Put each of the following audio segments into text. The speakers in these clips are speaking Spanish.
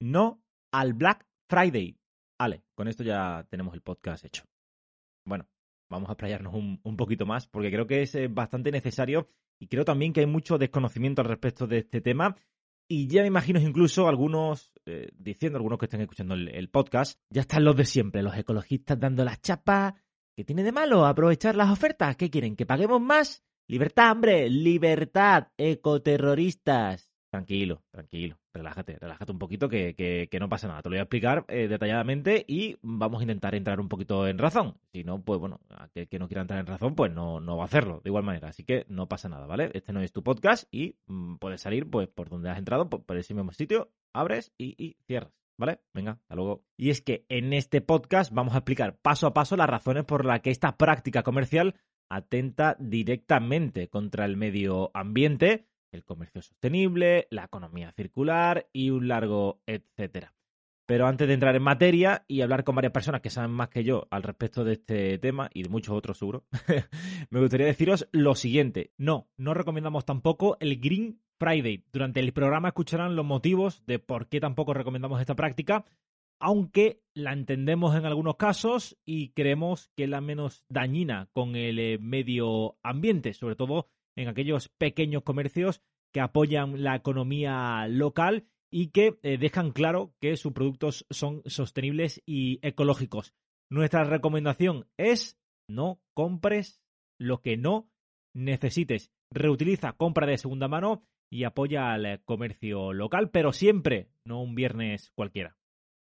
no al Black Friday. Vale, con esto ya tenemos el podcast hecho. Bueno, vamos a explayarnos un, un poquito más porque creo que es eh, bastante necesario y creo también que hay mucho desconocimiento al respecto de este tema. Y ya me imagino incluso algunos eh, diciendo, algunos que estén escuchando el, el, podcast, ya están los de siempre, los ecologistas dando las chapas. ¿Qué tiene de malo aprovechar las ofertas? ¿Qué quieren? ¿Que paguemos más? Libertad, hombre, libertad, ecoterroristas. Tranquilo, tranquilo, relájate, relájate un poquito que, que, no pasa nada. Te lo voy a explicar eh, detalladamente y vamos a intentar entrar un poquito en razón. Si no, pues bueno, aquel que no quiera entrar en razón, pues no, no va a hacerlo de igual manera. Así que no pasa nada, ¿vale? Este no es tu podcast y mmm, puedes salir pues por donde has entrado, por, por ese mismo sitio, abres y, y cierras. ¿Vale? Venga, hasta luego. Y es que en este podcast vamos a explicar paso a paso las razones por las que esta práctica comercial atenta directamente contra el medio ambiente, el comercio sostenible, la economía circular y un largo etcétera. Pero antes de entrar en materia y hablar con varias personas que saben más que yo al respecto de este tema y de muchos otros seguro, me gustaría deciros lo siguiente. No, no recomendamos tampoco el Green Friday. Durante el programa escucharán los motivos de por qué tampoco recomendamos esta práctica, aunque la entendemos en algunos casos y creemos que es la menos dañina con el medio ambiente, sobre todo en aquellos pequeños comercios que apoyan la economía local y que eh, dejan claro que sus productos son sostenibles y ecológicos. Nuestra recomendación es no compres lo que no necesites. Reutiliza, compra de segunda mano y apoya al comercio local, pero siempre, no un viernes cualquiera.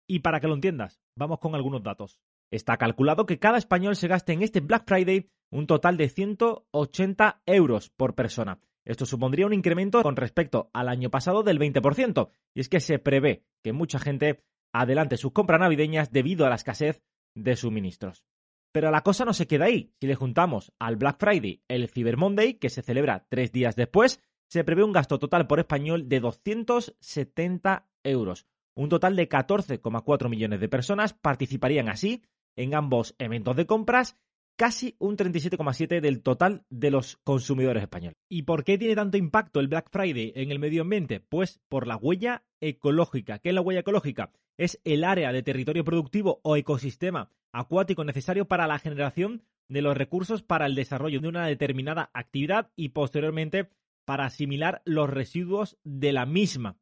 Y para que lo entiendas, vamos con algunos datos. Está calculado que cada español se gaste en este Black Friday un total de 180 euros por persona. Esto supondría un incremento con respecto al año pasado del 20%, y es que se prevé que mucha gente adelante sus compras navideñas debido a la escasez de suministros. Pero la cosa no se queda ahí. Si le juntamos al Black Friday el Cyber Monday, que se celebra tres días después, se prevé un gasto total por español de 270 euros. Un total de 14,4 millones de personas participarían así en ambos eventos de compras, casi un 37,7 del total de los consumidores españoles. ¿Y por qué tiene tanto impacto el Black Friday en el medio ambiente? Pues por la huella ecológica. ¿Qué es la huella ecológica? Es el área de territorio productivo o ecosistema acuático necesario para la generación de los recursos para el desarrollo de una determinada actividad y posteriormente para asimilar los residuos de la misma.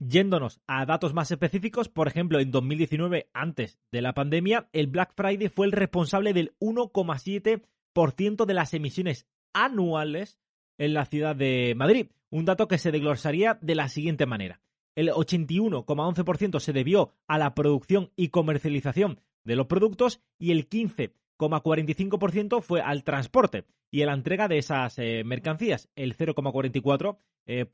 Yéndonos a datos más específicos, por ejemplo, en 2019, antes de la pandemia, el Black Friday fue el responsable del 1,7% de las emisiones anuales en la ciudad de Madrid. Un dato que se desglosaría de la siguiente manera. El 81,11% se debió a la producción y comercialización de los productos y el 15,45% fue al transporte y a la entrega de esas eh, mercancías. El 0,44% eh,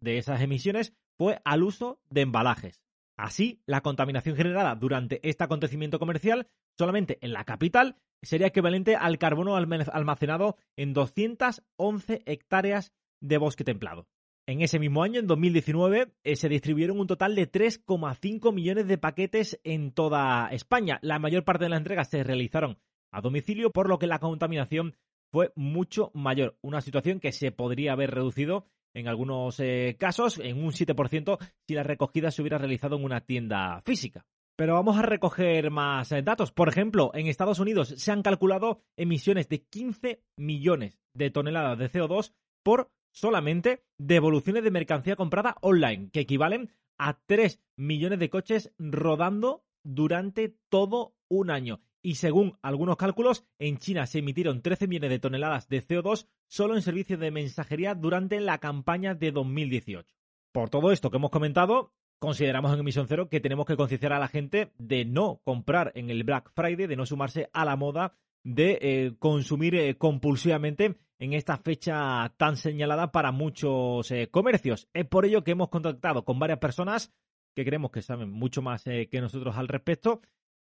de esas emisiones fue al uso de embalajes. Así, la contaminación generada durante este acontecimiento comercial solamente en la capital sería equivalente al carbono almacenado en 211 hectáreas de bosque templado. En ese mismo año, en 2019, eh, se distribuyeron un total de 3,5 millones de paquetes en toda España. La mayor parte de las entregas se realizaron a domicilio, por lo que la contaminación fue mucho mayor. Una situación que se podría haber reducido en algunos eh, casos en un 7% si la recogida se hubiera realizado en una tienda física. Pero vamos a recoger más eh, datos. Por ejemplo, en Estados Unidos se han calculado emisiones de 15 millones de toneladas de CO2 por solamente devoluciones de mercancía comprada online, que equivalen a 3 millones de coches rodando durante todo un año y según algunos cálculos, en China se emitieron 13 millones de toneladas de CO2 solo en servicios de mensajería durante la campaña de 2018. Por todo esto que hemos comentado, consideramos en Emisión Cero que tenemos que concienciar a la gente de no comprar en el Black Friday, de no sumarse a la moda de eh, consumir eh, compulsivamente en esta fecha tan señalada para muchos eh, comercios. Es por ello que hemos contactado con varias personas que creemos que saben mucho más que nosotros al respecto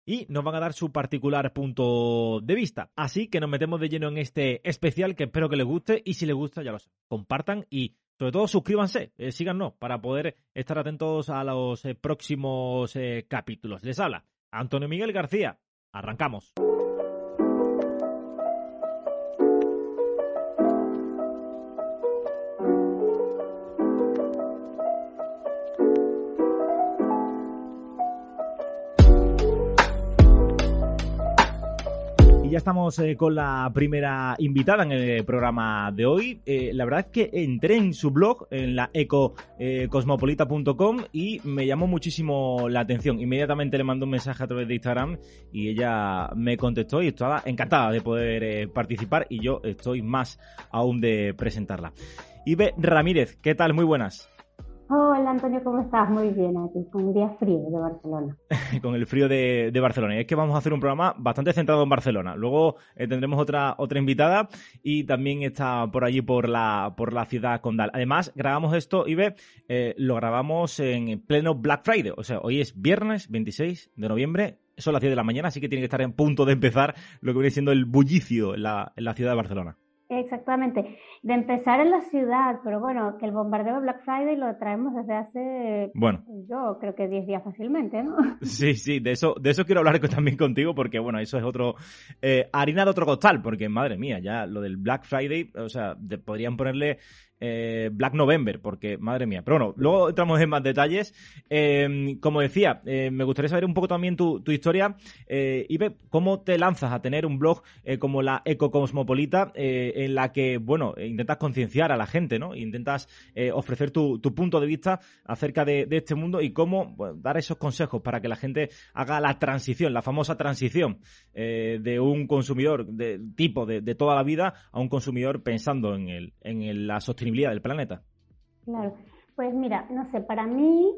y nos van a dar su particular punto de vista. Así que nos metemos de lleno en este especial que espero que les guste y si les gusta ya lo saben, compartan y sobre todo suscríbanse, eh, síganos para poder estar atentos a los eh, próximos eh, capítulos. Les habla Antonio Miguel García. Arrancamos. Estamos eh, con la primera invitada en el programa de hoy. Eh, la verdad es que entré en su blog, en la ecocosmopolita.com y me llamó muchísimo la atención. Inmediatamente le mandó un mensaje a través de Instagram y ella me contestó y estaba encantada de poder eh, participar y yo estoy más aún de presentarla. Ibe Ramírez, ¿qué tal? Muy buenas. Hola Antonio, ¿cómo estás? Muy bien aquí, con un día frío de Barcelona. con el frío de, Barcelona. Y es que vamos a hacer un programa bastante centrado en Barcelona. Luego eh, tendremos otra, otra invitada y también está por allí por la, por la ciudad condal. Además, grabamos esto, Ibe, eh, lo grabamos en pleno Black Friday. O sea, hoy es viernes 26 de noviembre. Son las 10 de la mañana, así que tiene que estar en punto de empezar lo que viene siendo el bullicio en la, en la ciudad de Barcelona. Exactamente, de empezar en la ciudad, pero bueno, que el bombardeo de Black Friday lo traemos desde hace, bueno, yo creo que 10 días fácilmente, ¿no? Sí, sí, de eso, de eso quiero hablar también contigo, porque bueno, eso es otro, eh, harina de otro costal, porque madre mía, ya lo del Black Friday, o sea, podrían ponerle eh, Black November, porque madre mía. Pero bueno, luego entramos en más detalles. Eh, como decía, eh, me gustaría saber un poco también tu, historia. Ibe, ¿cómo te lanzas a tener un blog como la Ecocosmopolita en la que, bueno, intentas concienciar a la gente, ¿no? Intentas ofrecer tu, punto de vista acerca de, este mundo y cómo dar esos consejos para que la gente haga la transición, la famosa transición de un consumidor de tipo de, toda la vida a un consumidor pensando en la sostenibilidad del planeta. Claro, pues mira, no sé, para mí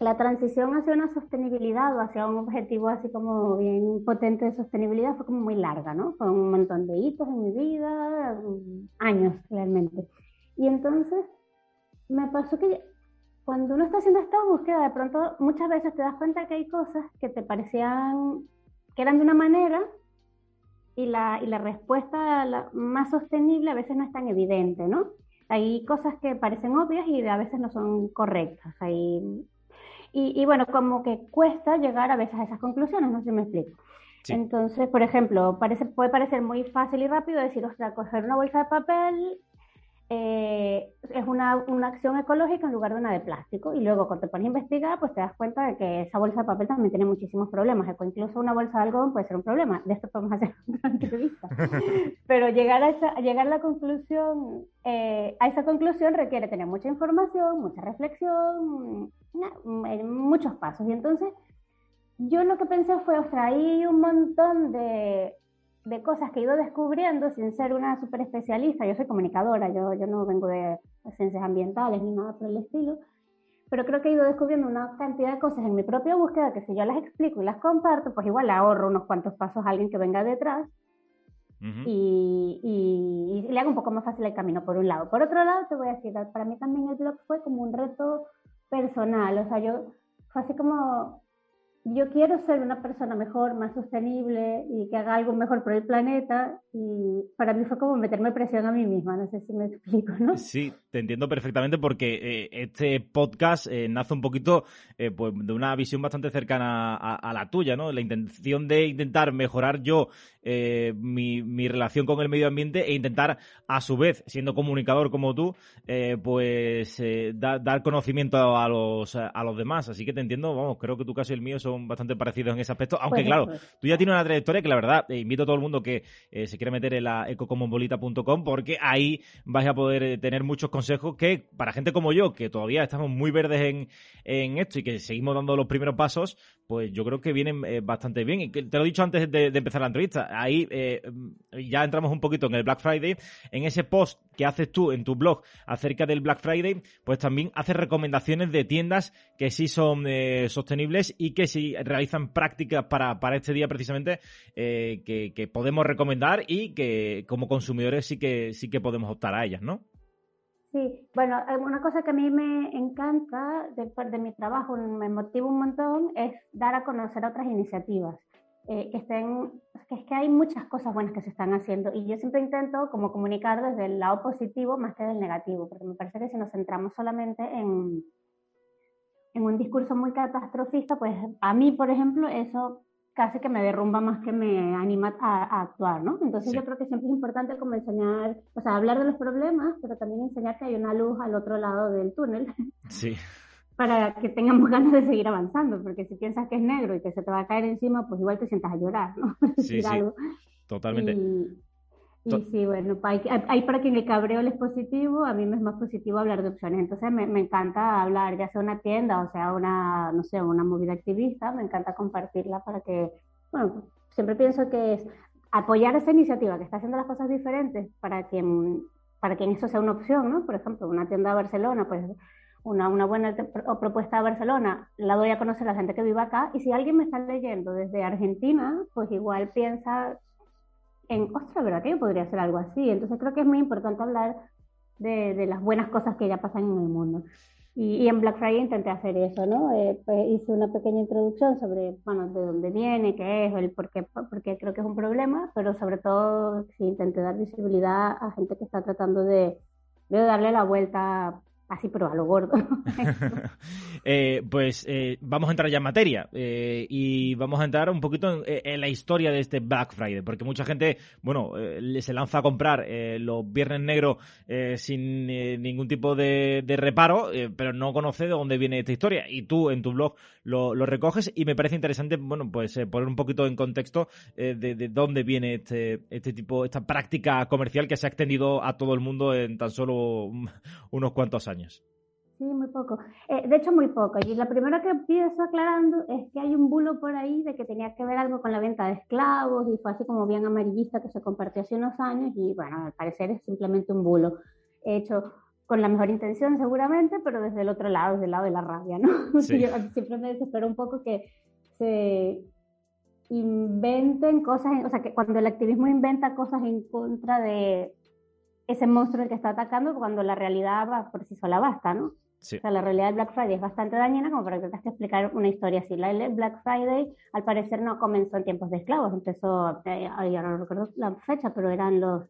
la transición hacia una sostenibilidad o hacia un objetivo así como bien potente de sostenibilidad fue como muy larga, ¿no? Fue un montón de hitos en mi vida, años realmente. Y entonces me pasó que cuando uno está haciendo esta búsqueda, de pronto muchas veces te das cuenta que hay cosas que te parecían que eran de una manera y la, y la respuesta más sostenible a veces no es tan evidente, ¿no? hay cosas que parecen obvias y a veces no son correctas. Hay, y, bueno, como que cuesta llegar a veces a esas conclusiones, no sé si me explico. Entonces, por ejemplo, parece, puede parecer muy fácil y rápido decir, o sea, coger una bolsa de papel eh, es una, una, acción ecológica en lugar de una de plástico. Y luego cuando te pones a investigar, pues te das cuenta de que esa bolsa de papel también tiene muchísimos problemas. Incluso una bolsa de algodón puede ser un problema. De esto podemos hacer una entrevista. Pero llegar a, esa, llegar a la conclusión, eh, a esa conclusión requiere tener mucha información, mucha reflexión, muchos pasos. Y entonces yo lo que pensé fue, ostras, hay un montón de de cosas que he ido descubriendo sin ser una super especialista. Yo soy comunicadora, yo, yo no vengo de ciencias ambientales ni nada por el estilo, pero creo que he ido descubriendo una cantidad de cosas en mi propia búsqueda que si yo las explico y las comparto, pues igual ahorro unos cuantos pasos a alguien que venga detrás y, y, y, le hago un poco más fácil el camino por un lado. Por otro lado, te voy a decir, para mí también el blog fue como un reto personal, o sea, yo fue así como yo quiero ser una persona mejor, más sostenible y que haga algo mejor por el planeta y para mí fue como meterme presión a mí misma, no sé si me explico, ¿no? Sí, te entiendo perfectamente porque eh, este podcast eh, nace un poquito eh, pues de una visión bastante cercana a, la tuya, ¿no? La intención de intentar mejorar yo mi, mi, relación con el medio ambiente e intentar a su vez, siendo comunicador como tú, pues dar conocimiento a los, a los demás. Así que te entiendo, vamos, creo que tu caso y el mío son bastante parecidos en ese aspecto, aunque claro, tú ya tienes una trayectoria que la verdad eh, invito a todo el mundo que eh, se quiera meter en la ecocommonbolita.com porque ahí vais a poder eh, tener muchos consejos que para gente como yo, que todavía estamos muy verdes en, en esto y que seguimos dando los primeros pasos, pues yo creo que vienen bastante bien. Y te lo he dicho antes de, empezar la entrevista, ahí ya entramos un poquito en el Black Friday, en ese post que haces tú en tu blog acerca del Black Friday, pues también haces recomendaciones de tiendas que sí son sostenibles y que sí realizan prácticas para, para este día precisamente eh, que, podemos recomendar y que como consumidores sí que, sí que podemos optar a ellas, ¿no? Sí, bueno, una cosa que a mí me encanta de mi trabajo, me motiva un montón, es dar a conocer otras iniciativas. Eh, es que hay muchas cosas buenas que se están haciendo y yo siempre intento como comunicar desde el lado positivo más que del negativo, porque me parece que si nos centramos solamente en, en un discurso muy catastrofista, pues a mí, por ejemplo, eso casi que me derrumba más que me anima a, actuar, ¿no? Entonces yo creo que siempre es importante como enseñar, o sea, hablar de los problemas, pero también enseñar que hay una luz al otro lado del túnel. Sí. para que tengamos ganas de seguir avanzando, porque si piensas que es negro y que se te va a caer encima, pues igual te sientas a llorar, ¿no? Sí, sí. Totalmente. Y, sí, bueno, hay, para quien el cabreo es positivo, a mí me es más positivo hablar de opciones. Entonces me, me, encanta hablar, ya sea una tienda o sea una, no sé, una movida activista, me encanta compartirla para que, bueno, siempre pienso que es apoyar esa iniciativa que está haciendo las cosas diferentes para quien, para quien eso sea una opción, ¿no? Por ejemplo, una tienda de Barcelona, pues una, una buena propuesta de Barcelona, la doy a conocer a la gente que vive acá, y si alguien me está leyendo desde Argentina, pues igual piensa en, ostras, ¿verdad que yo podría hacer algo así? Entonces creo que es muy importante hablar de, de las buenas cosas que ya pasan en el mundo. Y, en Black Friday intenté hacer eso, ¿no? Eh, pues hice una pequeña introducción sobre, bueno, de dónde viene, qué es, el por qué, porque creo que es un problema, pero sobre todo sí, intenté dar visibilidad a gente que está tratando de, de darle la vuelta así, pero a lo gordo. Eh, pues eh, vamos a entrar ya en materia eh, y vamos a entrar un poquito en, la historia de este Black Friday, porque mucha gente, bueno, se lanza a comprar los viernes negros sin ningún tipo de, reparo, pero no conoce de dónde viene esta historia. Y tú en tu blog lo, recoges y me parece interesante, bueno, pues poner un poquito en contexto de, dónde viene este, este tipo, esta práctica comercial que se ha extendido a todo el mundo en tan solo unos cuantos años. Sí, muy poco. Eh, de hecho, muy poco. Y la primera que empiezo aclarando es que hay un bulo por ahí de que tenía que ver algo con la venta de esclavos y fue así como bien amarillista que se compartió hace unos años y bueno, al parecer es simplemente un bulo hecho con la mejor intención seguramente, pero desde el otro lado, desde el lado de la rabia, ¿no? Yo siempre me desespero un poco que se inventen cosas, o sea, que cuando el activismo inventa cosas en contra de ese monstruo que está atacando, cuando la realidad va por sí sola basta, ¿no? O sea, la realidad del Black Friday es bastante dañina como para que te explicar una historia así. La Black Friday, al parecer, no comenzó en tiempos de esclavos. Empezó, eh, ya no recuerdo la fecha, pero eran los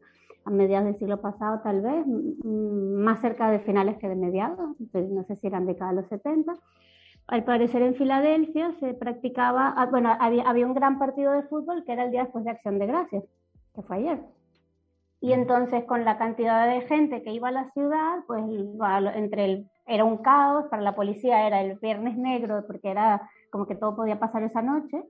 a mediados del siglo pasado, tal vez, más cerca de finales que de mediados. no sé si eran de cada los 70. Al parecer, en Filadelfia se practicaba, ah, bueno, había, había un gran partido de fútbol que era el día después de Acción de Gracias, que fue ayer. Y entonces con la cantidad de gente que iba a la ciudad, pues entre el, era un caos, para la policía era el viernes negro, porque era como que todo podía pasar esa noche.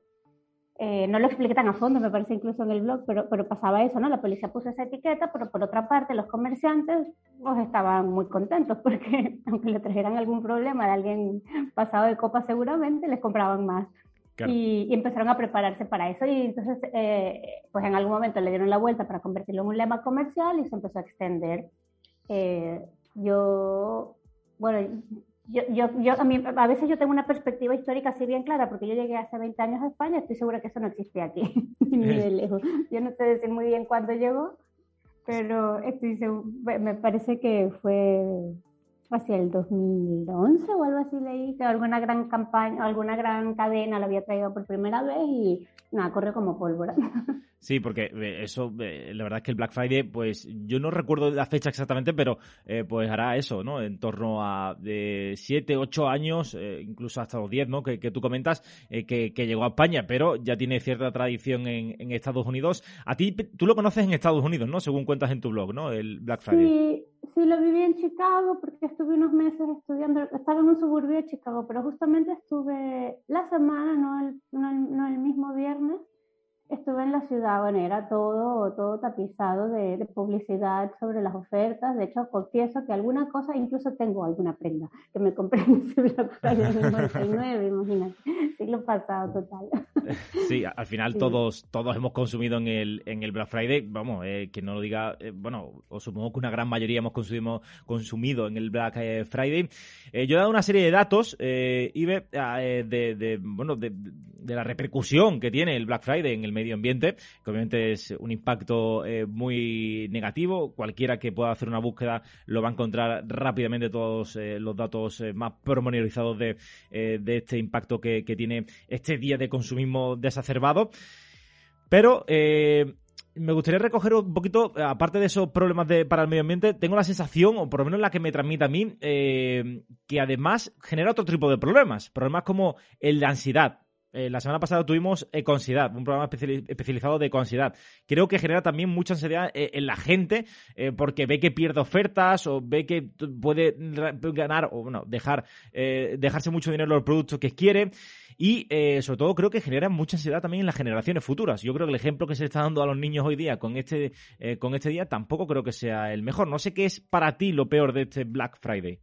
Eh, no lo expliqué tan a fondo, me parece incluso en el blog, pero, pero pasaba eso, ¿no? La policía puso esa etiqueta, pero por otra parte los comerciantes pues estaban muy contentos porque aunque le trajeran algún problema de alguien pasado de copa seguramente, les compraban más. Y, empezaron a prepararse para eso y entonces eh, pues en algún momento le dieron la vuelta para convertirlo en un lema comercial y se empezó a extender. Eh, yo, bueno, yo, yo, yo a, mí, a veces yo tengo una perspectiva histórica así bien clara porque yo llegué hace 20 años a España, estoy segura que eso no existe aquí, ni de lejos. Yo no sé decir muy bien cuándo llegó, pero estoy me parece que fue hacia el 2011 o algo así leí que alguna gran campaña, alguna gran cadena lo había traído por primera vez y nada, corrió como pólvora. Sí, porque eh, eso, eh, la verdad es que el Black Friday, pues yo no recuerdo la fecha exactamente, pero eh, pues hará eso, ¿no? En torno a de 7, 8 años, incluso hasta los 10, ¿no? Que, tú comentas, que, llegó a España, pero ya tiene cierta tradición en, Estados Unidos. A ti, tú lo conoces en Estados Unidos, ¿no? Según cuentas en tu blog, ¿no? El Black Friday. Sí, sí, lo viví en Chicago porque estuve unos meses estudiando, estaba en un suburbio de Chicago, pero justamente estuve la semana, no el, no el mismo viernes estuve en la ciudad, bueno, era todo, todo tapizado de, publicidad sobre las ofertas. De hecho, confieso que alguna cosa, incluso tengo alguna prenda que me compré en ese Black Friday del 99, imagínate, siglo pasado total. Sí, al final todos todos hemos consumido en el, en el Black Friday, vamos, eh, que no lo diga, eh, bueno, os supongo que una gran mayoría hemos consumido, consumido en el Black eh, Friday. yo he dado una serie de datos, Ibe, de, de, bueno, de, de la repercusión que tiene el Black Friday en el medio ambiente, que obviamente es un impacto eh, muy negativo. Cualquiera que pueda hacer una búsqueda lo va a encontrar rápidamente todos eh, los datos eh, más promonitorizados de, de este impacto que, tiene este día de consumismo desacerbado. Pero me gustaría recoger un poquito, aparte de esos problemas de, para el medio ambiente, tengo la sensación, o por lo menos la que me transmite a mí, que además genera otro tipo de problemas. Problemas como el de ansiedad, eh, la semana pasada tuvimos Econsidad, un programa especializado de Econsidad. Creo que genera también mucha ansiedad eh, en la gente porque ve que pierde ofertas o ve que puede ganar o bueno, dejar, dejarse mucho dinero en los productos que quiere. Y sobre todo creo que genera mucha ansiedad también en las generaciones futuras. Yo creo que el ejemplo que se está dando a los niños hoy día con este, con este día tampoco creo que sea el mejor. No sé qué es para ti lo peor de este Black Friday.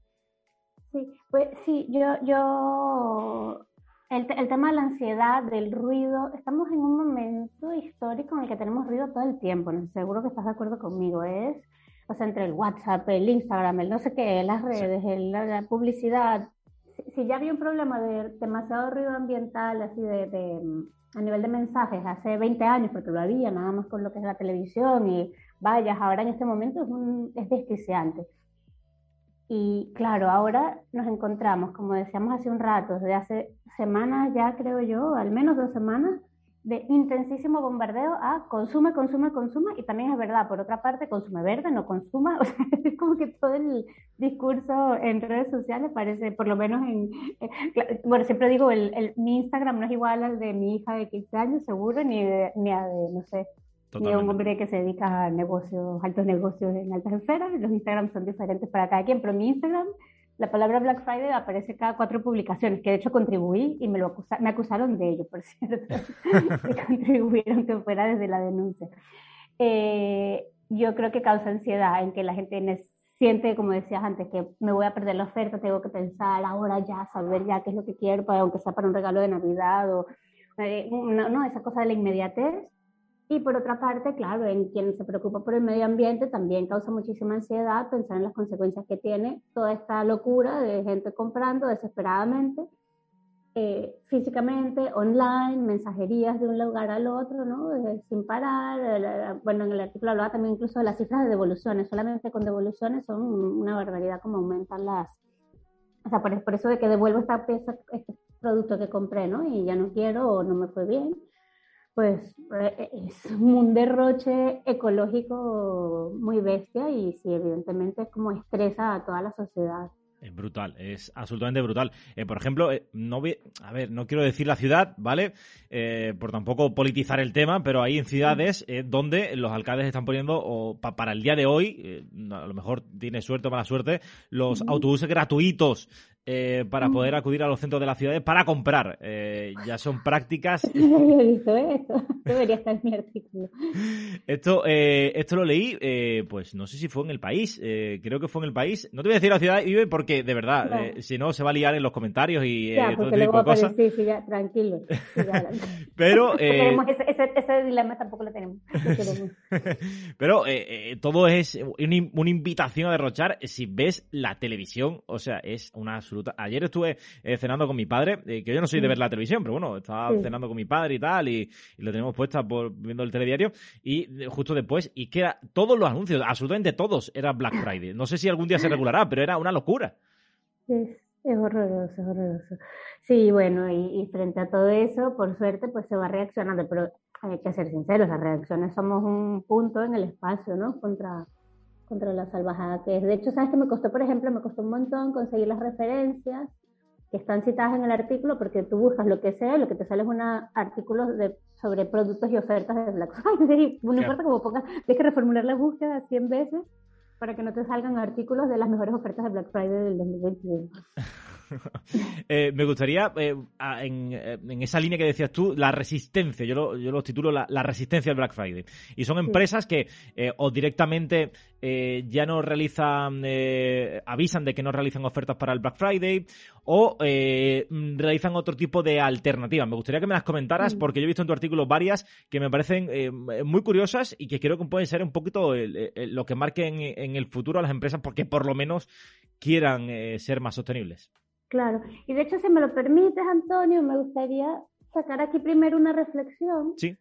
Sí, pues sí, yo, yo, el, el, tema de la ansiedad, del ruido, estamos en un momento histórico en el que tenemos ruido todo el tiempo, ¿no? seguro que estás de acuerdo conmigo, es, o sea, entre el WhatsApp, el Instagram, el no sé qué, las redes, la, publicidad, si, ya había un problema de demasiado ruido ambiental, así de, de, a nivel de mensajes, hace 20 años, porque lo había, nada más con lo que es la televisión y vayas, ahora en este momento es, un, es desquiciante. Y claro, ahora nos encontramos, como decíamos hace un rato, desde hace semanas ya creo yo, al menos dos semanas, de intensísimo bombardeo a consume, consume, consume, y también es verdad, por otra parte, consume verde, no consuma, o sea, es como que todo el discurso en redes sociales parece, por lo menos en, eh, bueno, siempre digo, el, mi Instagram no es igual al de mi hija de 15 años, seguro, ni, ni a de, no sé, ni un hombre que se dedica a negocios, altos negocios en altas esferas. Los Instagram son diferentes para cada quien, pero mi Instagram la palabra Black Friday aparece cada cuatro publicaciones, que de hecho contribuí y me, lo me acusaron de ello, por cierto, contribuyeron que fuera desde la denuncia. Eh, yo creo que causa ansiedad en que la gente siente, como decías antes, que me voy a perder la oferta, tengo que pensar ahora ya, saber ya qué es lo que quiero, para, aunque sea para un regalo de Navidad o eh, no, no, esa cosa de la inmediatez y por otra parte, claro, en quien se preocupa por el medio ambiente también causa muchísima ansiedad pensar en las consecuencias que tiene toda esta locura de gente comprando desesperadamente, eh, físicamente, online, mensajerías de un lugar al otro, ¿no? Eh, sin parar. Eh, bueno, en el artículo hablaba también incluso de las cifras de devoluciones. Solamente con devoluciones son una barbaridad como aumentan las... O sea, por, por eso de que devuelvo esta pieza, este producto que compré, ¿no? Y ya no quiero o no me fue bien pues eh, es un derroche ecológico muy bestia y sí, evidentemente es como estresa a toda la sociedad. Es brutal, es absolutamente brutal. Eh, por ejemplo, eh, no a ver, no quiero decir la ciudad, ¿vale? por tampoco politizar el tema, pero hay en ciudades donde los alcaldes están poniendo, o para el día de hoy, a lo mejor tiene suerte o mala suerte, los autobuses gratuitos eh, para poder acudir a los centros de las ciudades para comprar. Eh, ya son prácticas. No había visto esto. Debería estar en mi artículo. Esto, eh, esto lo leí, pues no sé si fue en el país. creo que fue en el país. No te voy a decir la ciudad, Ibe, porque de verdad, si no se va a liar en los comentarios y todo tipo de cosas. Sí, sí, ya, tranquilo. Pero. ese, ese, ese, dilema tampoco lo tenemos. Pero todo es una invitación a derrochar. Si ves la televisión, o sea, es una Ayer estuve eh, cenando con mi padre, eh, que yo no soy de ver la televisión, pero bueno, estaba cenando con mi padre y tal, y, lo tenemos puesta por viendo el telediario, y justo después, y que era, todos los anuncios, absolutamente todos, era Black Friday. No sé si algún día se regulará, pero era una locura. Es, es horroroso, es horroroso. Sí, bueno, y, y, frente a todo eso, por suerte, pues se va reaccionando, pero hay que ser sinceros, las reacciones somos un punto en el espacio, ¿no? Contra, contra la salvajada que es. De hecho, ¿sabes que me costó, por ejemplo, me costó un montón conseguir las referencias que están citadas en el artículo, porque tú buscas lo que sea, lo que te sale es un artículo de, sobre productos y ofertas de Black Friday. No importa cómo pongas, tienes que reformular la búsqueda 100 veces para que no te salgan artículos de las mejores ofertas de Black Friday del 2021. Eh, me gustaría, eh, eh, en, esa línea que decías tú, la resistencia, yo lo, yo lo titulo la, resistencia del Black Friday. Y son empresas que o directamente ya no realizan, avisan de que no realizan ofertas para el Black Friday o realizan otro tipo de alternativas. Me gustaría que me las comentaras porque yo he visto en tu artículo varias que me parecen muy curiosas y que creo que pueden ser un poquito lo que marquen en el futuro a las empresas porque por lo menos quieran ser más sostenibles. Claro, y de hecho, si me lo permites, Antonio, me gustaría sacar aquí primero una reflexión. Sí.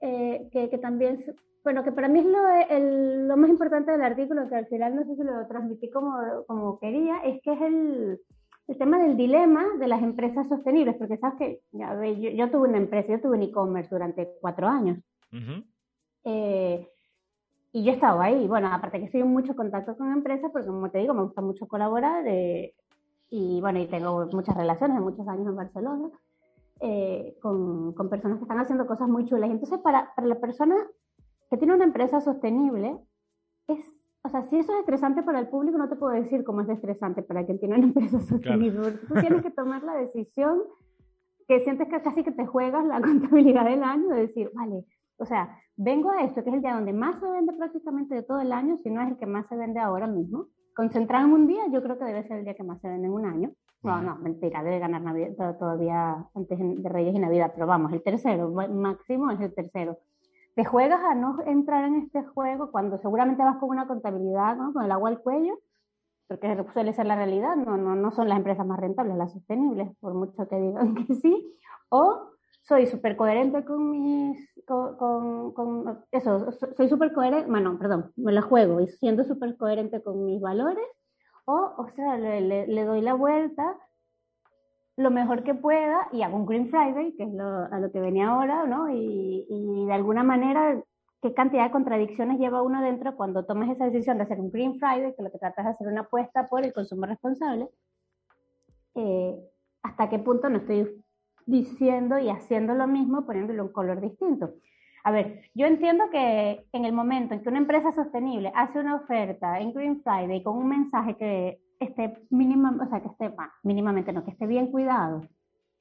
Eh, que, que, también, bueno, que para mí es lo, el, lo, más importante del artículo, que al final no sé si lo transmití como, como quería, es que es el, el tema del dilema de las empresas sostenibles, porque sabes que ya, yo, yo, tuve una empresa, yo tuve un e-commerce durante cuatro años. eh, y yo he estado ahí, bueno, aparte que estoy en mucho contacto con empresas, porque como te digo, me gusta mucho colaborar, eh, y bueno, y tengo muchas relaciones de muchos años en Barcelona. eh, con, con, personas que están haciendo cosas muy chulas. Y entonces, para, para la persona que tiene una empresa sostenible, es, o sea, si eso es estresante para el público, no te puedo decir cómo es estresante para quien tiene una empresa sostenible. Tú tienes que tomar la decisión que sientes que casi que te juegas la contabilidad del año, de decir, vale, o sea, vengo a esto, que es el día donde más se vende prácticamente de todo el año, si no es el que más se vende ahora mismo. Concentrado en un día, yo creo que debe ser el día que más se vende en un año. No, no, mentira, debe ganar Navidad, todavía antes de Reyes y Navidad, pero vamos, el tercero, máximo es el tercero. Te juegas a no entrar en este juego cuando seguramente vas con una contabilidad, ¿no? con el agua al cuello, porque suele ser la realidad, no, no, no son las empresas más rentables, las sostenibles, por mucho que digan que sí, o soy súper coherente con mis, con, con, eso, soy súper coherente, bueno, perdón, me la juego y siendo súper coherente con mis valores, o, o sea, le, le, doy la vuelta lo mejor que pueda y hago un Green Friday, que es lo, a lo que venía ahora, ¿no? Y, y, de alguna manera, ¿qué cantidad de contradicciones lleva uno dentro cuando tomas esa decisión de hacer un Green Friday, que lo que tratas es hacer una apuesta por el consumo responsable? Eh, ¿Hasta qué punto no estoy diciendo y haciendo lo mismo, poniéndole un color distinto. A ver, yo entiendo que en el momento en que una empresa sostenible hace una oferta en Green Friday con un mensaje que esté mínima, o sea, que esté mínimamente, no, que esté bien cuidado,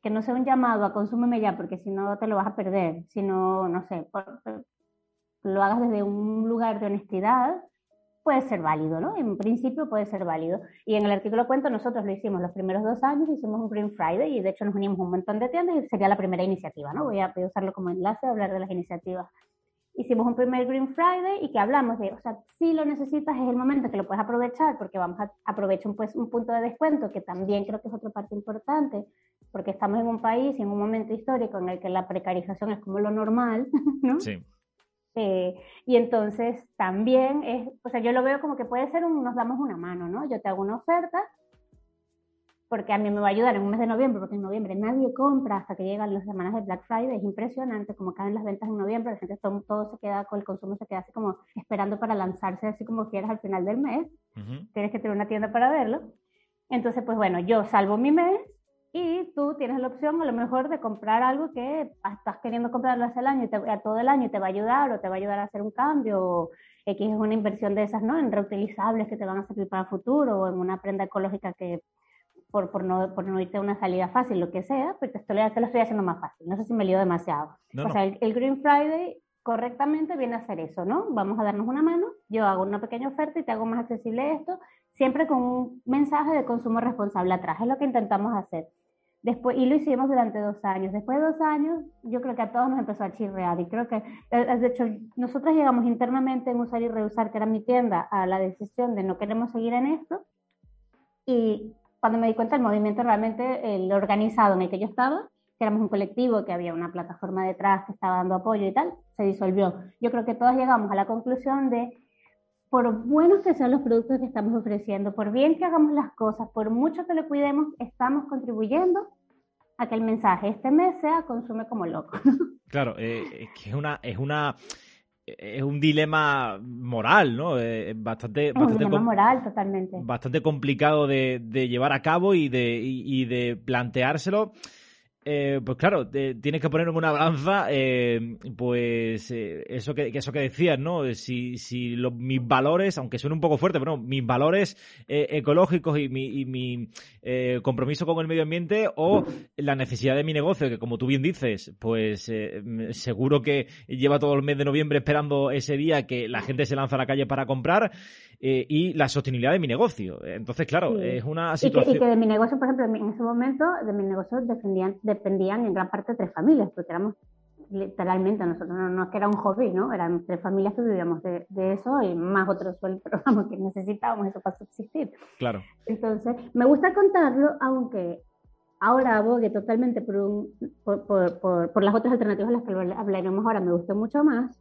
que no sea un llamado a consúmeme ya, porque si no te lo vas a perder, sino, no sé, lo hagas desde un lugar de honestidad, puede ser válido, ¿no? En principio puede ser válido. Y en el artículo cuento, nosotros lo hicimos los primeros dos años, hicimos un Green Friday y de hecho nos unimos un montón de tiendas y sería la primera iniciativa, ¿no? Voy a, usarlo como enlace a hablar de las iniciativas. Hicimos un primer Green Friday y que hablamos de, o sea, si lo necesitas es el momento que lo puedes aprovechar porque vamos a aprovechar un, pues, un punto de descuento que también creo que es otra parte importante porque estamos en un país en un momento histórico en el que la precarización es como lo normal, ¿no? Sí eh, y entonces también es, o sea, yo lo veo como que puede ser un, nos damos una mano, ¿no? Yo te hago una oferta porque a mí me va a ayudar en un mes de noviembre, porque en noviembre nadie compra hasta que llegan las semanas de Black Friday, es impresionante como caen las ventas en noviembre, la gente todo, se queda, con el consumo se queda así como esperando para lanzarse así como quieras al final del mes, tienes que tener una tienda para verlo. Entonces, pues bueno, yo salvo mi mes y tú tienes la opción a lo mejor de comprar algo que estás queriendo comprarlo hace el año te, a todo el año y te va a ayudar o te va a ayudar a hacer un cambio o X es una inversión de esas, ¿no? En reutilizables que te van a servir para el futuro o en una prenda ecológica que por, por, no, por no irte a una salida fácil, lo que sea, pues te, estoy, te lo estoy haciendo más fácil. No sé si me lío demasiado. o sea, el, Green Friday correctamente viene a hacer eso, ¿no? Vamos a darnos una mano, yo hago una pequeña oferta y te hago más accesible esto, siempre con un mensaje de consumo responsable atrás, es lo que intentamos hacer. Después, y lo hicimos durante dos años. Después de dos años, yo creo que a todos nos empezó a chirrear. Y creo que, eh, de hecho, nosotros llegamos internamente en Usar y Reusar, que era mi tienda, a la decisión de no queremos seguir en esto. Y cuando me di cuenta, el movimiento realmente, el organizado en el que yo estaba, que éramos un colectivo, que había una plataforma detrás que estaba dando apoyo y tal, se disolvió. Yo creo que todos llegamos a la conclusión de por buenos que sean los productos que estamos ofreciendo, por bien que hagamos las cosas, por mucho que lo cuidemos, estamos contribuyendo a que el mensaje este mes sea consume como loco. Claro, eh, es que es una, es una es un dilema moral, ¿no? Eh, bastante, un dilema moral, totalmente. Bastante complicado de, de llevar a cabo y de, y de planteárselo. Eh, pues claro, tienes que poner en una balanza, eh, pues eh, eso que, eso que decías, ¿no? Si, si mis valores, aunque suene un poco fuerte, pero no, mis valores ecológicos y mi, y mi compromiso con el medio ambiente o la necesidad de mi negocio, que como tú bien dices, pues seguro que lleva todo el mes de noviembre esperando ese día que la gente se lanza a la calle para comprar y la sostenibilidad de mi negocio. Entonces, claro, es una situación. Y que, de mi negocio, por ejemplo, en ese momento, de mi negocio defendían dependían en gran parte de tres familias, porque éramos literalmente, nosotros no, es que era un hobby, ¿no? Eran tres familias que vivíamos de, eso y más otros sueldos que necesitábamos eso para subsistir. Claro. Entonces, me gusta contarlo, aunque ahora abogue totalmente por, por, por, por, las otras alternativas de las que hablaremos ahora, me gustó mucho más,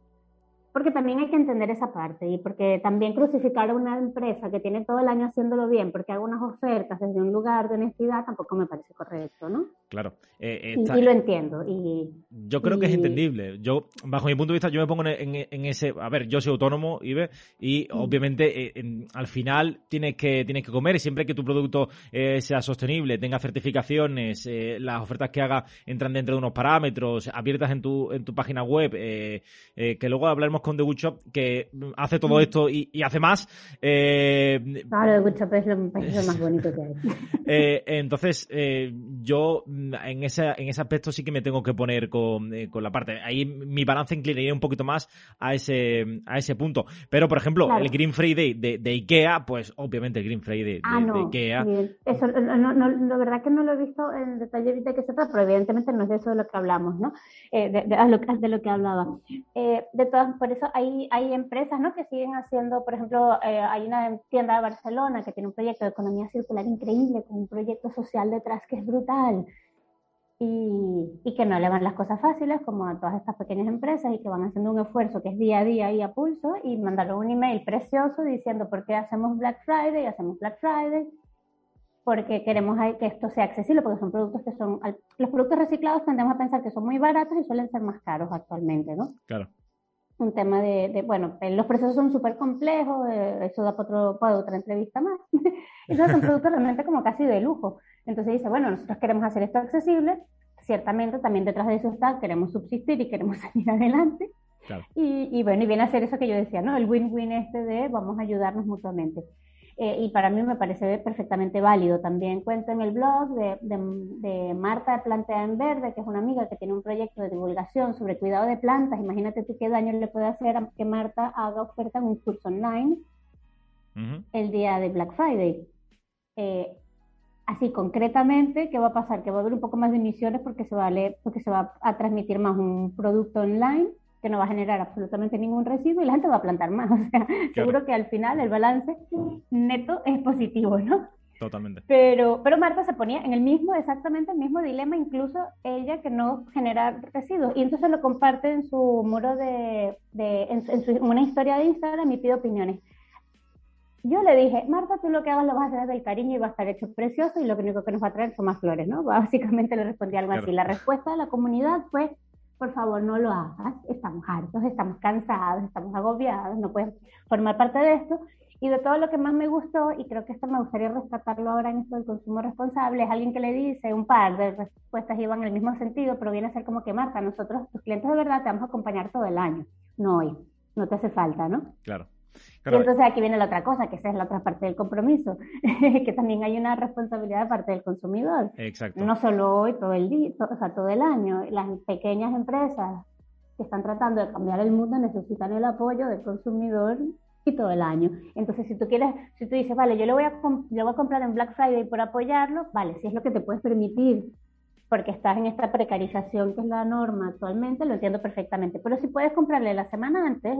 porque también hay que entender esa parte y porque también crucificar a una empresa que tiene todo el año haciéndolo bien porque hago unas ofertas desde un lugar de honestidad tampoco me parece correcto, ¿no? Claro. Eh, y, lo entiendo. Y, yo creo que es entendible. Yo, bajo mi punto de vista, yo me pongo en, ese... A ver, yo soy autónomo, Ibe, y mm. obviamente eh, al final tienes que, tienes que comer y siempre que tu producto eh, sea sostenible, tenga certificaciones, las ofertas que haga entran dentro de unos parámetros, abiertas en tu, en tu página web, que luego hablaremos con The Good Shop, que hace todo mm. esto y, hace más. claro, The Good Shop es lo, más bonito que hay. entonces, yo en ese, en ese aspecto sí que me tengo que poner con, eh, con la parte. Ahí mi balance inclinaría un poquito más a ese, a ese punto. Pero, por ejemplo, el Green Friday de, de, IKEA, pues obviamente el Green Friday de, ah, de IKEA. Eso, no, no, la verdad que no lo he visto en detalle ahorita que se trata, pero evidentemente no es de eso de lo que hablamos, ¿no? Eh, de, de, lo, de, lo, que hablaba. Eh, de todas, por eso hay, hay empresas, ¿no? Que siguen haciendo, por ejemplo, hay una tienda de Barcelona que tiene un proyecto de economía circular increíble, con un proyecto social detrás que es brutal y, que no le van las cosas fáciles como a todas estas pequeñas empresas y que van haciendo un esfuerzo que es día a día y a pulso y mandaron un email precioso diciendo por qué hacemos Black Friday, hacemos Black Friday, porque queremos que esto sea accesible, porque son productos que son, los productos reciclados tendemos a pensar que son muy baratos y suelen ser más caros actualmente, ¿no? Claro. Un tema de, bueno, los procesos son súper complejos, eh, eso da para, otro, para otra entrevista más. Esos son productos realmente como casi de lujo. Entonces dice, bueno, nosotros queremos hacer esto accesible, ciertamente también detrás de eso está, queremos subsistir y queremos salir adelante. Y, bueno, y viene a ser eso que yo decía, ¿no? El win-win este de vamos a ayudarnos mutuamente. Eh, y para mí me parece perfectamente válido. También cuento en el blog de, de, Marta Plantea en Verde, que es una amiga que tiene un proyecto de divulgación sobre cuidado de plantas. Imagínate tú qué daño le puede hacer a que Marta haga oferta en un curso online el día de Black Friday. Eh, así concretamente, ¿qué va a pasar? Que va a haber un poco más de emisiones porque se va a, porque se va a transmitir más un producto online que no va a generar absolutamente ningún residuo y la gente va a plantar más. O sea, seguro que al final el balance neto es positivo, ¿no? Totalmente. Pero, pero Marta se ponía en el mismo, exactamente el mismo dilema, incluso ella que no genera residuos. Y entonces lo comparte en su muro de, de en, su, una historia de Instagram y pide opiniones. Yo le dije, Marta, tú lo que hagas lo vas a hacer del cariño y va a estar hecho precioso y lo único que nos va a traer son más flores, ¿no? Básicamente le respondí algo así. La respuesta de la comunidad fue, por favor, no lo hagas, estamos hartos, estamos cansados, estamos agobiados, no puedes formar parte de esto. Y de todo lo que más me gustó, y creo que esto me gustaría rescatarlo ahora en esto del consumo responsable, es alguien que le dice, un par de respuestas iban en el mismo sentido, pero viene a ser como que, Marta, nosotros, tus clientes de verdad, te vamos a acompañar todo el año, no hoy, no te hace falta, ¿no? Claro. Y entonces aquí viene la otra cosa, que esa es la otra parte del compromiso, que también hay una responsabilidad de parte del consumidor. Exacto. No solo hoy, todo el día, o sea, todo el año. Las pequeñas empresas que están tratando de cambiar el mundo necesitan el apoyo del consumidor y todo el año. Entonces, si tú quieres, si tú dices, vale, yo lo voy a, yo voy a comprar en Black Friday por apoyarlo, vale, si es lo que te puedes permitir, porque estás en esta precarización que es la norma actualmente, lo entiendo perfectamente. Pero si puedes comprarle la semana antes,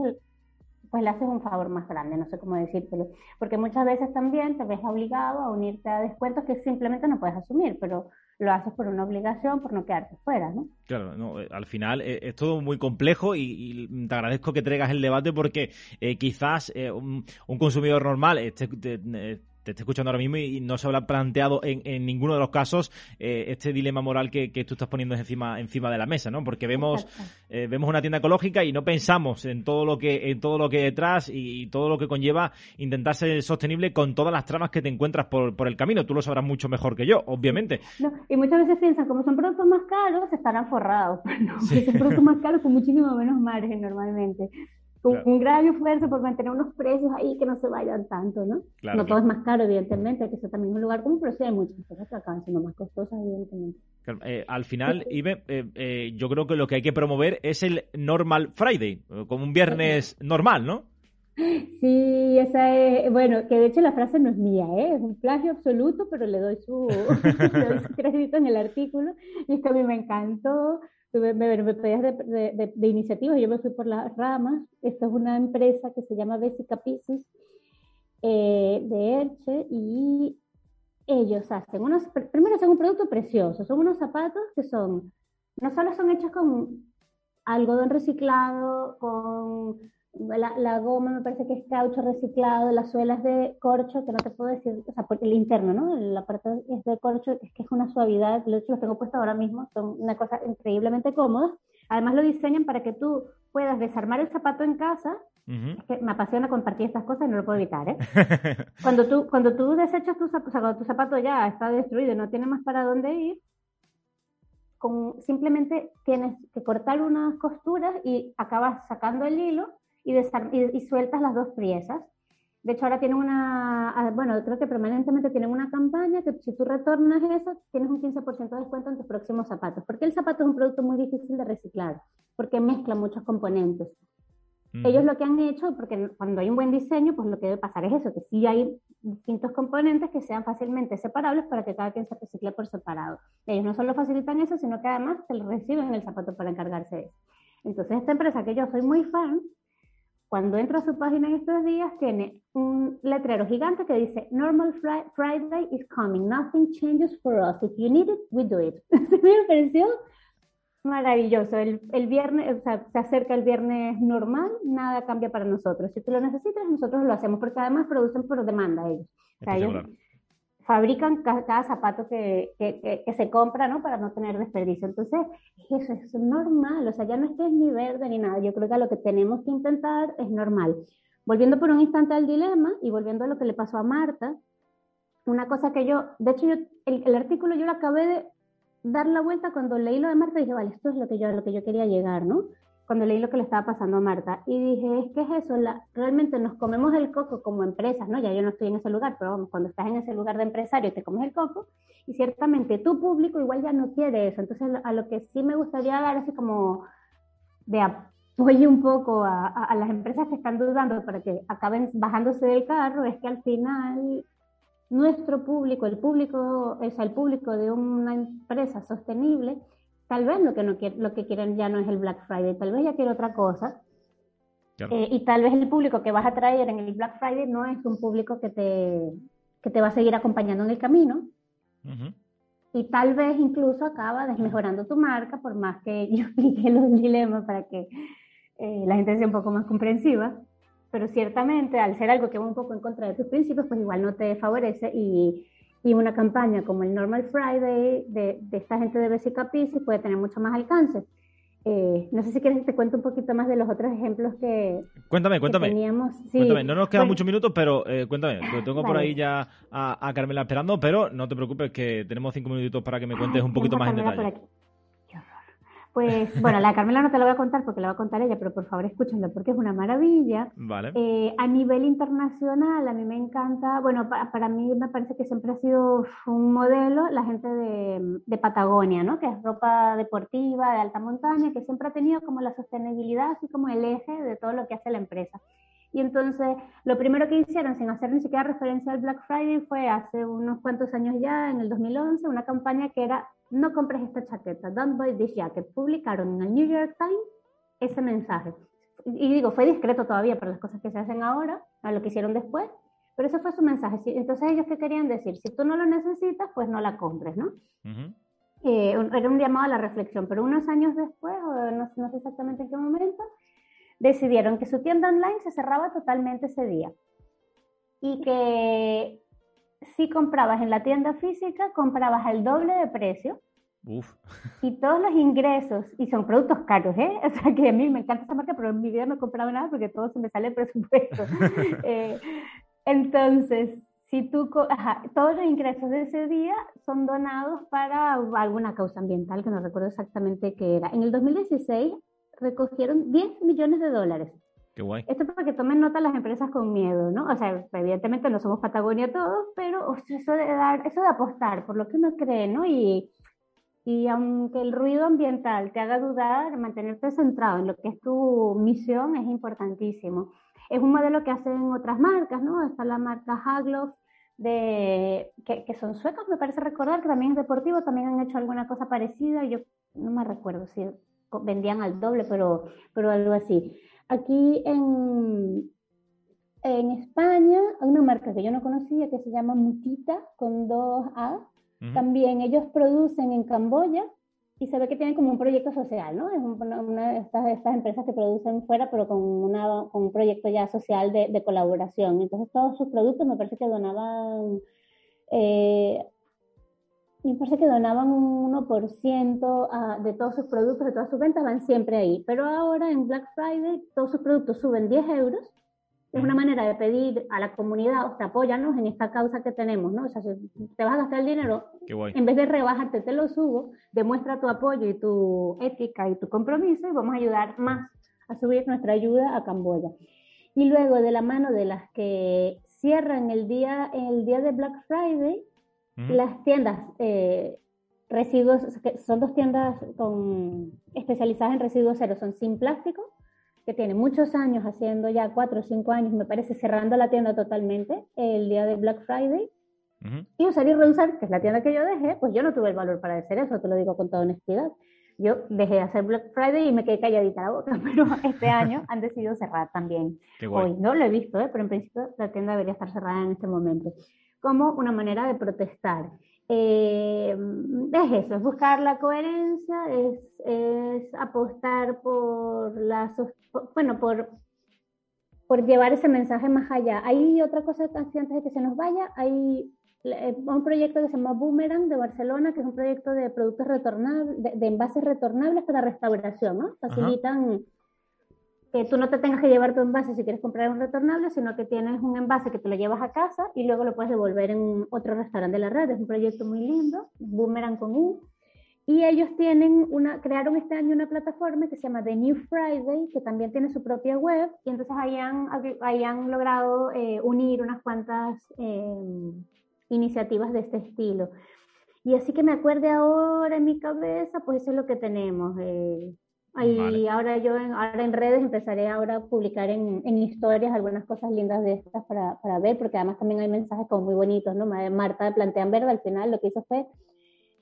pues le haces un favor más grande, no sé cómo decírtelo, porque muchas veces también te ves obligado a unirte a descuentos que simplemente no puedes asumir, pero lo haces por una obligación, por no quedarte fuera, ¿no? Claro, no, eh, al final eh, es todo muy complejo y, te agradezco que traigas el debate porque eh, quizás un, consumidor normal esté, te estoy escuchando ahora mismo y, no se habrá planteado en, ninguno de los casos eh, este dilema moral que, tú estás poniendo encima, encima de la mesa, ¿no? Porque vemos, eh, vemos una tienda ecológica y no pensamos en todo lo que, en todo lo que hay detrás y, todo lo que conlleva intentar ser sostenible con todas las tramas que te encuentras por, por el camino. Tú lo sabrás mucho mejor que yo, obviamente. y muchas veces piensan, como son productos más caros, estarán forrados. No, son productos más caros con muchísimo menos margen normalmente un gran esfuerzo por mantener unos precios ahí que no se vayan tanto, ¿no? no todo es más caro, evidentemente, que eso también es un lugar común, pero sí hay muchas cosas que acaban siendo más costosas, evidentemente. Eh, al final, Ibe, eh, eh, yo creo que lo que hay que promover es el Normal Friday, como un viernes normal, ¿no? Sí, esa es, bueno, que de hecho la frase no es mía, ¿eh? es un plagio absoluto, pero le doy su, le doy su crédito en el artículo y es que a mí me encantó me, me pedías de, de, iniciativas, yo me fui por las ramas. Esta es una empresa que se llama Besica Pieces eh, de Erche y ellos hacen unos, primero son un producto precioso, son unos zapatos que son, no solo son hechos con algodón reciclado, con la, goma me parece que es caucho reciclado, las suelas de corcho, que no te puedo decir, o sea, porque el interno, ¿no? La parte es de corcho, es que es una suavidad, hecho los tengo puestos ahora mismo, son una cosa increíblemente cómoda. Además lo diseñan para que tú puedas desarmar el zapato en casa. Es que me apasiona compartir estas cosas y no lo puedo evitar, ¿eh? cuando, tú, cuando tú desechas tu zapato, o sea, cuando tu zapato ya está destruido y no tiene más para dónde ir, con, simplemente tienes que cortar unas costuras y acabas sacando el hilo y, y, sueltas las dos piezas. De hecho, ahora tienen una, ah, bueno, creo que permanentemente tienen una campaña que si tú retornas eso, tienes un 15% de descuento en tus próximos zapatos. Porque el zapato es un producto muy difícil de reciclar, porque mezcla muchos componentes. Ellos lo que han hecho, porque cuando hay un buen diseño, pues lo que debe pasar es eso, que sí hay distintos componentes que sean fácilmente separables para que cada quien se recicle por separado. Ellos no solo facilitan eso, sino que además te lo reciben el zapato para encargarse de eso. Entonces, esta empresa que yo soy muy fan, cuando entro a su página en estos días, tiene un letrero gigante que dice, Normal Friday is coming, nothing changes for us. If you need it, we do it. me pareció maravilloso. El, el, viernes, o sea, se acerca el viernes normal, nada cambia para nosotros. Si tú lo necesitas, nosotros lo hacemos, porque además producen por demanda ellos. O sea, ellos fabrican cada, zapato que, que, que, se compra, ¿no? Para no tener desperdicio. Entonces, eso es normal, o sea, ya no es que es ni verde ni nada. Yo creo que lo que tenemos que intentar es normal. Volviendo por un instante al dilema y volviendo a lo que le pasó a Marta, una cosa que yo, de hecho, yo, el, el artículo yo lo acabé de dar la vuelta cuando leí lo de Marta y dije, vale, esto es lo que yo, lo que yo quería llegar, ¿no? Cuando leí lo que le estaba pasando a Marta. Y dije, es que es eso, realmente nos comemos el coco como empresas, ¿no? Ya yo no estoy en ese lugar, pero vamos, cuando estás en ese lugar de empresario te comes el coco y ciertamente tu público igual ya no quiere eso. Entonces, a lo que sí me gustaría dar así como de apoyo un poco a, a, las empresas que están dudando para que acaben bajándose del carro, es que al final nuestro público, el público, o sea, el público de una empresa sostenible, Tal vez lo que, no lo que quieren ya no es el Black Friday, tal vez ya quiere otra cosa. Eh, y tal vez el público que vas a traer en el Black Friday no es un público que te, que te va a seguir acompañando en el camino. Y tal vez incluso acaba desmejorando tu marca, por más que yo explique los dilemas para que eh, la gente sea un poco más comprensiva. Pero ciertamente, al ser algo que va un poco en contra de tus principios, pues igual no te favorece y y una campaña como el Normal Friday de, de esta gente de Basic Pieces puede tener mucho más alcance. Eh, no sé si quieres que te cuente un poquito más de los otros ejemplos que, cuéntame, cuéntame. teníamos. cuéntame. No nos quedan muchos minutos, pero eh, cuéntame. tengo por ahí ya a, Carmela esperando, pero no te preocupes que tenemos cinco minutitos para que me cuentes un poquito más en detalle. Pues bueno, la Carmela no te la voy a contar porque la va a contar ella, pero por favor escúchenlo porque es una maravilla. Vale. Eh, a nivel internacional, a mí me encanta, bueno, para, mí me parece que siempre ha sido un modelo la gente de, de, Patagonia, ¿no? Que es ropa deportiva, de alta montaña, que siempre ha tenido como la sostenibilidad, así como el eje de todo lo que hace la empresa. Y entonces, lo primero que hicieron, sin hacer ni siquiera referencia al Black Friday, fue hace unos cuantos años ya, en el 2011, una campaña que era no compres esta chaqueta, don't buy this jacket. Publicaron en el New York Times ese mensaje. Y digo, fue discreto todavía para las cosas que se hacen ahora, a lo que hicieron después, pero ese fue su mensaje. Entonces ellos qué querían decir, si tú no lo necesitas, pues no la compres, ¿no? Eh, era un llamado a la reflexión, pero unos años después, no, no sé exactamente en qué momento, decidieron que su tienda online se cerraba totalmente ese día y que si comprabas en la tienda física, comprabas al doble de precio. Uf. Y todos los ingresos, y son productos caros, ¿eh? O sea que a mí me encanta esa marca, pero en mi vida no he comprado nada porque todo se me sale el presupuesto. eh, entonces, si tú, ajá, todos los ingresos de ese día son donados para alguna causa ambiental, que no recuerdo exactamente qué era. En el 2016 recogieron 10 millones de dólares. Qué guay. Esto es para que tomen nota las empresas con miedo, ¿no? O sea, evidentemente no somos Patagonia todos, pero eso de dar, eso de apostar por lo que uno cree, ¿no? Y, y aunque el ruido ambiental te haga dudar, mantenerte centrado en lo que es tu misión es importantísimo. Es un modelo que hacen otras marcas, ¿no? Está la marca Hagloff, de, que, que, son suecos, me parece recordar, que también es deportivo, también han hecho alguna cosa parecida, yo no me recuerdo si vendían al doble, pero, pero algo así. Aquí en, en España hay una marca que yo no conocía que se llama Mutita con dos A. También ellos producen en Camboya y se ve que tienen como un proyecto social, ¿no? Es una, de estas, estas, empresas que producen fuera, pero con, una, con un proyecto ya social de, de, colaboración. Entonces, todos sus productos me parece que donaban, eh, me parece que donaban un 1% de todos sus productos, de todas sus ventas, van siempre ahí. Pero ahora en Black Friday, todos sus productos suben 10 euros es una manera de pedir a la comunidad, o sea, apóyanos en esta causa que tenemos, ¿no? O sea, si te vas a gastar el dinero, en vez de rebajarte, te lo subo, demuestra tu apoyo y tu ética y tu compromiso y vamos a ayudar más a subir nuestra ayuda a Camboya. Y luego, de la mano de las que cierran el día, el día de Black Friday, las tiendas eh, residuos, son dos tiendas con, especializadas en residuos cero, son sin plástico que tiene muchos años haciendo ya cuatro o cinco años, me parece, cerrando la tienda totalmente el día de Black Friday. Y usar y reusar, que es la tienda que yo dejé, pues yo no tuve el valor para hacer eso, te lo digo con toda honestidad. Yo dejé de hacer Black Friday y me quedé calladita la boca, pero este año han decidido cerrar también. Hoy no lo he visto, ¿eh? pero en principio la tienda debería estar cerrada en este momento, como una manera de protestar. Eh, es eso, es buscar la coherencia, es, es apostar por la, bueno, por, por llevar ese mensaje más allá. Hay otra cosa antes de que se nos vaya, hay eh, un proyecto que se llama Boomerang de Barcelona, que es un proyecto de productos retornables, de, envases retornables para restauración, ¿no? Facilitan que tú no te tengas que llevar tu envase si quieres comprar un retornable, sino que tienes un envase que te lo llevas a casa y luego lo puedes devolver en otro restaurante de la red. Es un proyecto muy lindo, Boomerang con U. Y ellos tienen una, crearon este año una plataforma que se llama The New Friday, que también tiene su propia web, y entonces ahí han, logrado eh, unir unas cuantas eh, iniciativas de este estilo. Y así que me acuerde ahora en mi cabeza, pues eso es lo que tenemos. Eh, y ahora yo en, ahora en redes empezaré ahora a publicar en, en historias algunas cosas lindas de estas para, para, ver, porque además también hay mensajes como muy bonitos, ¿no? Marta Plantean Verde al final lo que hizo fue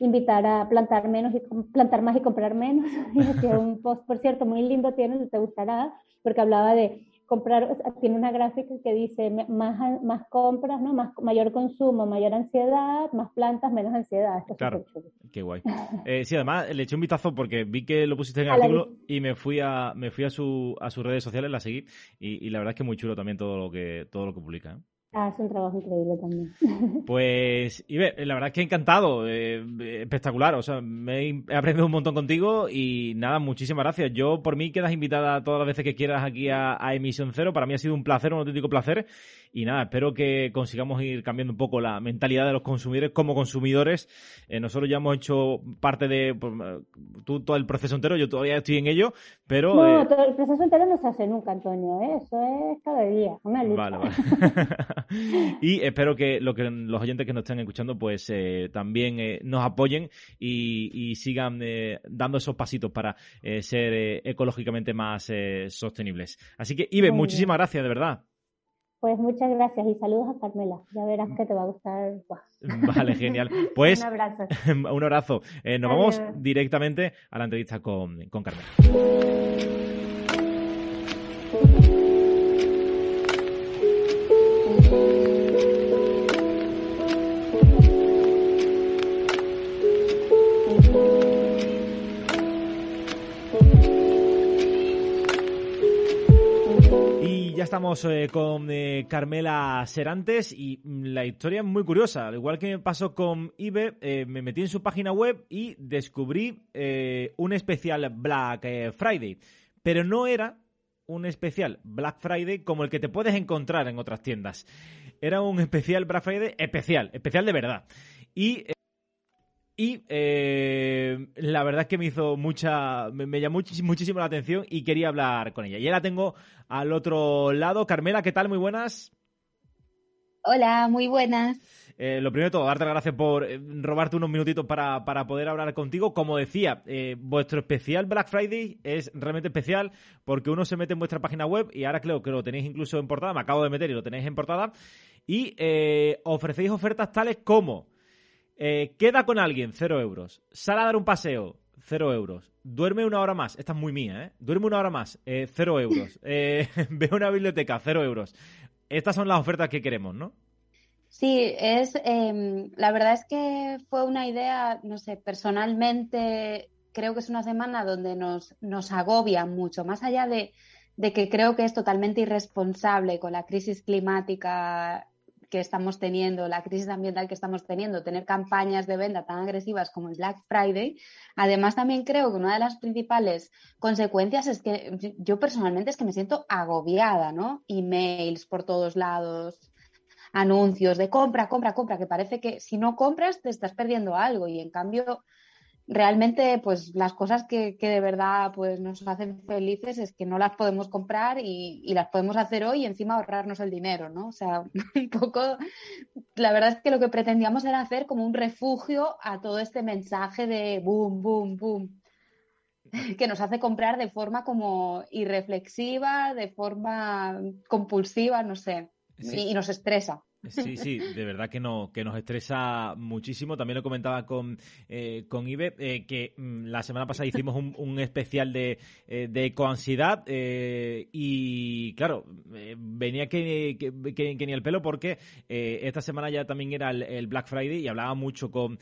invitar a plantar menos y plantar más y comprar menos. Y un post, por cierto, muy lindo tiene, te gustará, porque hablaba de comprar, tiene una gráfica que dice más, más compras, ¿no? Más, mayor consumo, mayor ansiedad, más plantas, menos ansiedad. claro, qué guay. Eh, sí, además le eché un vistazo porque vi que lo pusiste en el artículo y me fui a me fui a, su, a sus redes sociales, la seguí y, y, la verdad es que muy chulo también todo lo que todo lo que publica. ¿eh? Ah, es un trabajo increíble también. Pues, Ibe, la verdad es que encantado, eh, espectacular, o sea, me he aprendido un montón contigo y nada, muchísimas gracias. Yo, por mí, quedas invitada todas las veces que quieras aquí a, a Emisión Cero, para mí ha sido un placer, un auténtico placer y nada, espero que consigamos ir cambiando un poco la mentalidad de los consumidores como consumidores. Eh, nosotros ya hemos hecho parte de pues, tú, todo el proceso entero, yo todavía estoy en ello, pero... No, eh, todo el proceso entero no se hace nunca, Antonio, eso es cada día, una lucha. Vale, vale. y espero que, lo que los oyentes que nos estén escuchando pues también nos apoyen y, sigan dando esos pasitos para ser ecológicamente más sostenibles. Así que, Ibe, muchísimas gracias, de verdad. Pues muchas gracias y saludos a Carmela. Ya verás que te va a gustar. Vale, genial. Pues un abrazo. un abrazo. Eh, nos vamos directamente a la entrevista con, con Carmela. Ya estamos eh, con eh, Carmela Serantes y mm, la historia es muy curiosa. Al igual que me pasó con Ibe, eh, me metí en su página web y descubrí un especial Black Friday. Pero no era un especial Black Friday como el que te puedes encontrar en otras tiendas. Era un especial Black Friday especial, especial de verdad. Y y eh, la verdad es que me hizo mucha. Me, llamó muchísimo la atención y quería hablar con ella. Y ya la tengo al otro lado. Carmela, ¿qué tal? Muy buenas. Hola, muy buenas. Eh, lo primero de todo, darte las gracias por eh, robarte unos minutitos para, poder hablar contigo. Como decía, vuestro especial Black Friday es realmente especial porque uno se mete en vuestra página web y ahora creo que lo tenéis incluso en portada, me acabo de meter y lo tenéis en portada, y ofrecéis ofertas tales como eh, queda con alguien, cero euros. Sale a dar un paseo, cero euros. Duerme una hora más, esta es muy mía, ¿eh? Duerme una hora más, eh, cero euros. Eh, ve una biblioteca, cero euros. Estas son las ofertas que queremos, ¿no? Sí, es, em, la verdad es que fue una idea, no sé, personalmente creo que es una semana donde nos, nos agobia mucho, más allá de, de que creo que es totalmente irresponsable con la crisis climática que estamos teniendo, la crisis ambiental que estamos teniendo, tener campañas de venta tan agresivas como el Black Friday. Además, también creo que una de las principales consecuencias es que yo personalmente es que me siento agobiada, ¿no? Emails por todos lados, anuncios de compra, compra, compra, que parece que si no compras te estás perdiendo algo y en cambio realmente pues las cosas que, de verdad pues nos hacen felices es que no las podemos comprar y, las podemos hacer hoy y encima ahorrarnos el dinero, ¿no? O sea, un poco, la verdad es que lo que pretendíamos era hacer como un refugio a todo este mensaje de boom, boom, boom, que nos hace comprar de forma como irreflexiva, de forma compulsiva, no sé, y nos estresa. Sí, sí, de verdad que, no, que nos estresa muchísimo. También lo comentaba con, eh, con Ibe, eh, que mm, la semana pasada hicimos un, especial de, eh, de ecoansiedad y, claro, venía que, que, ni el pelo porque esta semana ya también era el, Black Friday y hablaba mucho con,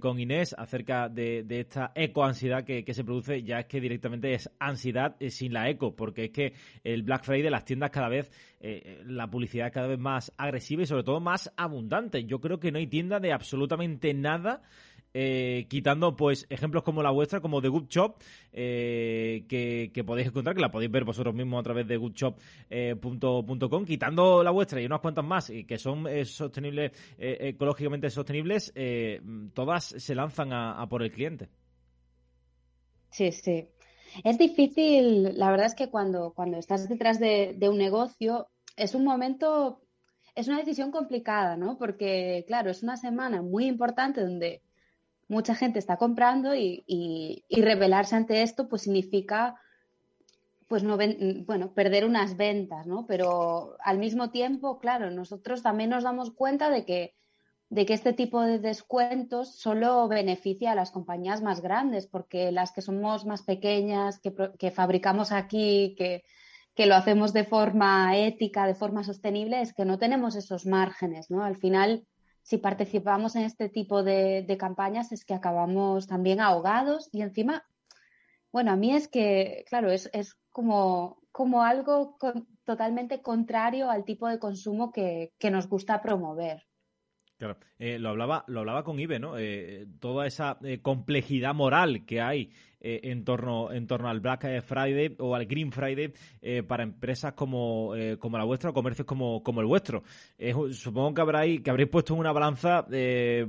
con Inés acerca de, de esta ecoansiedad que, que se produce. Ya es que directamente es ansiedad sin la eco, porque es que el Black Friday, las tiendas cada vez, la publicidad cada vez más agresiva y sobre todo más abundante. Yo creo que no hay tienda de absolutamente nada. Eh, quitando pues ejemplos como la vuestra, como The Good Shop, eh, que, podéis encontrar, que la podéis ver vosotros mismos a través de goodshop.com, eh, quitando la vuestra y unas cuantas más que son sostenibles, ecológicamente sostenibles, todas se lanzan a, por el cliente. Sí, sí. Es difícil, la verdad es que cuando, cuando estás detrás de un negocio, es un momento es una decisión complicada, ¿no? Porque, claro, es una semana muy importante donde mucha gente está comprando y, y, rebelarse ante esto, pues significa, pues no bueno, perder unas ventas, ¿no? Pero al mismo tiempo, claro, nosotros también nos damos cuenta de que, de que este tipo de descuentos solo beneficia a las compañías más grandes, porque las que somos más pequeñas, que, que fabricamos aquí, que que lo hacemos de forma ética, de forma sostenible, es que no tenemos esos márgenes, ¿no? Al final, si participamos en este tipo de, campañas, es que acabamos también ahogados y encima, bueno, a mí es que, claro, es, como, algo totalmente contrario al tipo de consumo que, nos gusta promover. Claro, eh, lo hablaba, lo hablaba con Ibe, ¿no? Eh, toda esa eh, complejidad moral que hay eh, en, torno, en torno al Black Friday o al Green Friday eh, para empresas como, eh, como la vuestra o comercios como, como el vuestro. supongo que habréis, que habréis puesto en una balanza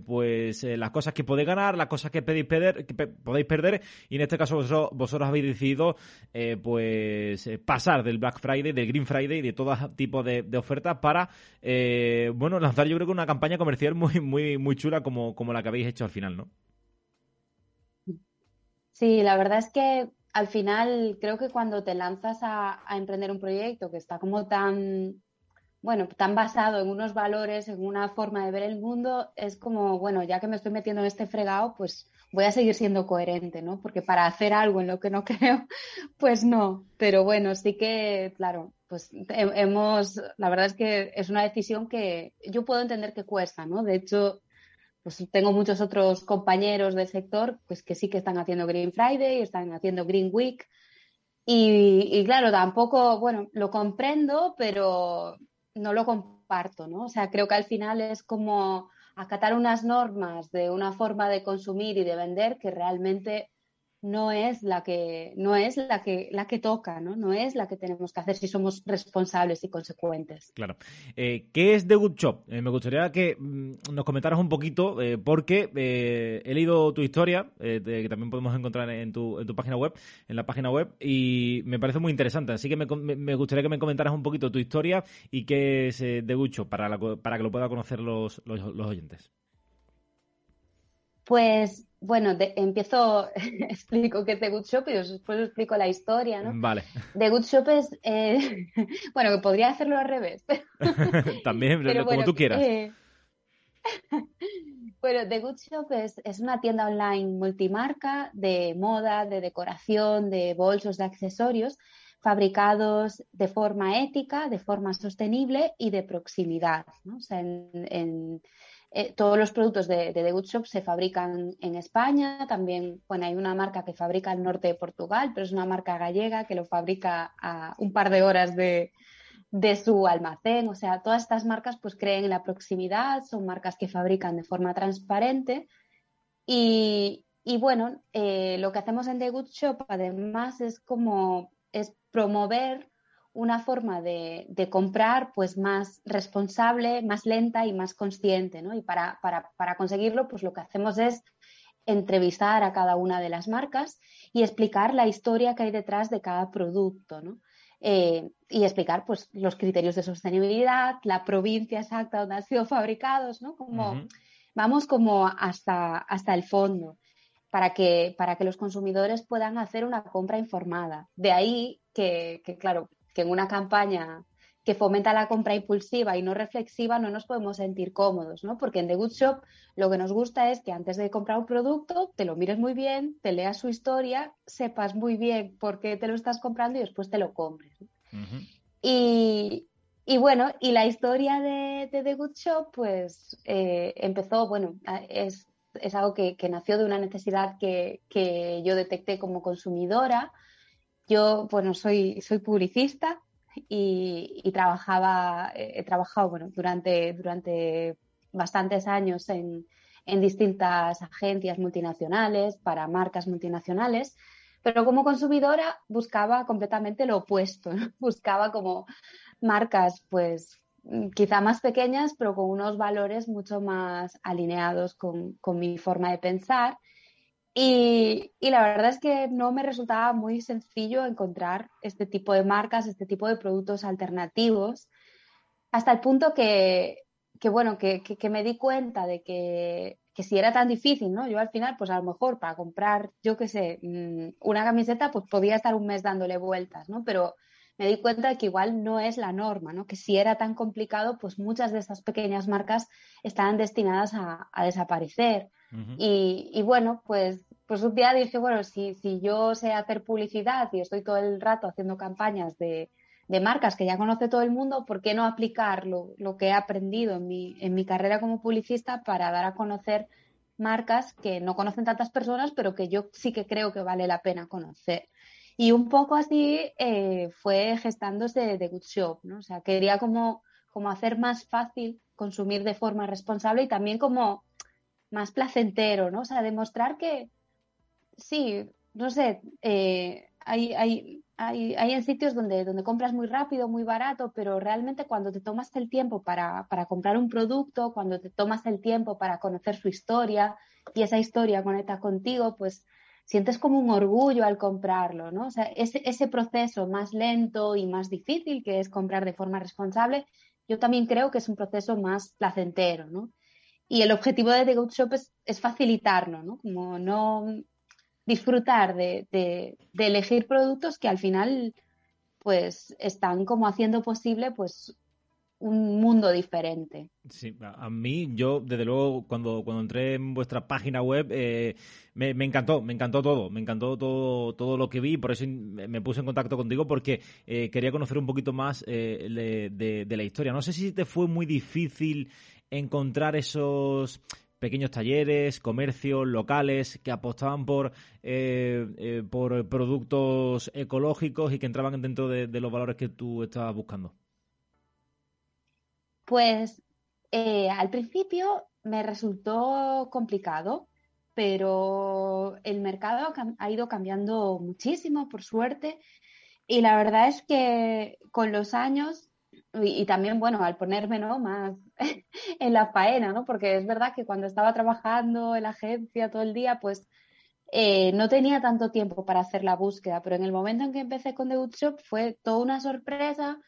pues las cosas que podéis ganar, las cosas que, podéis perder, podéis perder y en este caso vosotros, vosotros habéis decidido pues pasar del Black Friday, del Green Friday y de todo tipo de, ofertas para bueno lanzar yo creo que una campaña comercial muy muy muy chula como, como la que habéis hecho al final, ¿no? Sí, la verdad es que al final creo que cuando te lanzas a, emprender un proyecto que está como tan, bueno, tan basado en unos valores, en una forma de ver el mundo, es como, bueno, ya que me estoy metiendo en este fregado, pues voy a seguir siendo coherente, ¿no? Porque para hacer algo en lo que no creo, pues no. Pero bueno, sí que, claro, pues hemos, la verdad es que es una decisión que yo puedo entender que cuesta, ¿no? De hecho, pues tengo muchos otros compañeros del sector pues que sí que están haciendo Green Friday, están haciendo Green Week. Y, claro, tampoco, bueno, lo comprendo, pero no lo comparto, ¿no? O sea, creo que al final es como acatar unas normas de una forma de consumir y de vender que realmente no es la que no es la que la que toca, ¿no? No es la que tenemos que hacer si somos responsables y consecuentes. Claro. Eh, ¿Qué es The Good Shop? Eh, me gustaría que mm, nos comentaras un poquito, eh, porque he leído tu historia, que también podemos encontrar en tu, en tu página web, en la página web, y me parece muy interesante. Así que me, me gustaría que me comentaras un poquito tu historia y qué es The Good Shop para, para que lo puedan conocer los, los, los oyentes. Pues bueno, empiezo, explico qué es The Good Shop y después explico la historia, ¿no? Vale. The Good Shop es, eh, bueno, que podría hacerlo al revés. También, como tú quieras. Eh, bueno, The Good Shop es, es, una tienda online multimarca de moda, de decoración, de bolsos, de accesorios, fabricados de forma ética, de forma sostenible y de proximidad, ¿no? O sea, en eh, todos los productos de, The Good Shop se fabrican en España. También, bueno, hay una marca que fabrica al norte de Portugal, pero es una marca gallega que lo fabrica a un par de horas de, su almacén. O sea, todas estas marcas pues creen en la proximidad, son marcas que fabrican de forma transparente. Y, bueno, eh, lo que hacemos en The Good Shop además es como es promover una forma de, comprar pues más responsable, más lenta y más consciente, ¿no? Y para, conseguirlo, pues lo que hacemos es entrevistar a cada una de las marcas y explicar la historia que hay detrás de cada producto, ¿no? Eh, y explicar pues los criterios de sostenibilidad, la provincia exacta donde han sido fabricados, ¿no? Como, Vamos como hasta, hasta el fondo para que, para que los consumidores puedan hacer una compra informada. De ahí que, que claro, que en una campaña que fomenta la compra impulsiva y no reflexiva no nos podemos sentir cómodos, ¿no? Porque en The Good Shop lo que nos gusta es que antes de comprar un producto te lo mires muy bien, te leas su historia, sepas muy bien por qué te lo estás comprando y después te lo compres. y, bueno, y la historia de, The Good Shop pues eh, empezó, bueno, es, algo que, nació de una necesidad que, que yo detecté como consumidora yo, bueno, soy, soy publicista y, trabajaba, he trabajado, bueno, durante, durante bastantes años en, en distintas agencias multinacionales, para marcas multinacionales, pero como consumidora buscaba completamente lo opuesto, buscaba como marcas pues quizá más pequeñas, pero con unos valores mucho más alineados con, con mi forma de pensar y, la verdad es que no me resultaba muy sencillo encontrar este tipo de marcas, este tipo de productos alternativos, hasta el punto que, bueno, que, me di cuenta de que, si era tan difícil, ¿no? Yo al final, pues a lo mejor para comprar, yo qué sé, mm, una camiseta, pues podía estar un mes dándole vueltas, ¿no? Pero me di cuenta de que igual no es la norma, ¿no? Que si era tan complicado, pues muchas de estas pequeñas marcas estaban destinadas a, desaparecer. y, bueno, pues, pues un día dije, bueno, si, si yo sé hacer publicidad y estoy todo el rato haciendo campañas de, marcas que ya conoce todo el mundo, ¿por qué no aplicar lo, lo, que he aprendido en mi, en mi carrera como publicista para dar a conocer marcas que no conocen tantas personas, pero que yo sí que creo que vale la pena conocer? Y un poco así eh, fue gestándose The Good Shop, ¿no? O sea, quería como, como hacer más fácil consumir de forma responsable y también como más placentero, ¿no? O sea, demostrar que sí, no sé, eh, hay, hay, hay, hay, en sitios donde, donde compras muy rápido, muy barato, pero realmente cuando te tomas el tiempo para, para comprar un producto, cuando te tomas el tiempo para conocer su historia y esa historia conecta contigo, pues sientes como un orgullo al comprarlo, ¿no? O sea, ese, proceso más lento y más difícil que es comprar de forma responsable, yo también creo que es un proceso más placentero, ¿no? Y el objetivo de The Good Shop es, facilitarlo, ¿no? Como no disfrutar de, de, elegir productos que al final pues están como haciendo posible pues un mundo diferente. Sí, a mí, yo, desde luego, cuando, cuando entré en vuestra página web, eh, me, encantó, me encantó todo, me encantó todo, todo lo que vi, por eso me puse en contacto contigo, porque eh, quería conocer un poquito más eh, de, la historia. No sé si te fue muy difícil encontrar esos pequeños talleres, comercios locales que apostaban por, por productos ecológicos y que entraban dentro de los valores que tú estabas buscando. Pues eh, al principio me resultó complicado, pero el mercado ha ido cambiando muchísimo, por suerte, y la verdad es que con los años y, también, bueno, al ponerme ¿no? más en la faena, ¿no? Porque es verdad que cuando estaba trabajando en la agencia todo el día, pues eh, no tenía tanto tiempo para hacer la búsqueda, pero en el momento en que empecé con The Good Shop fue toda una sorpresa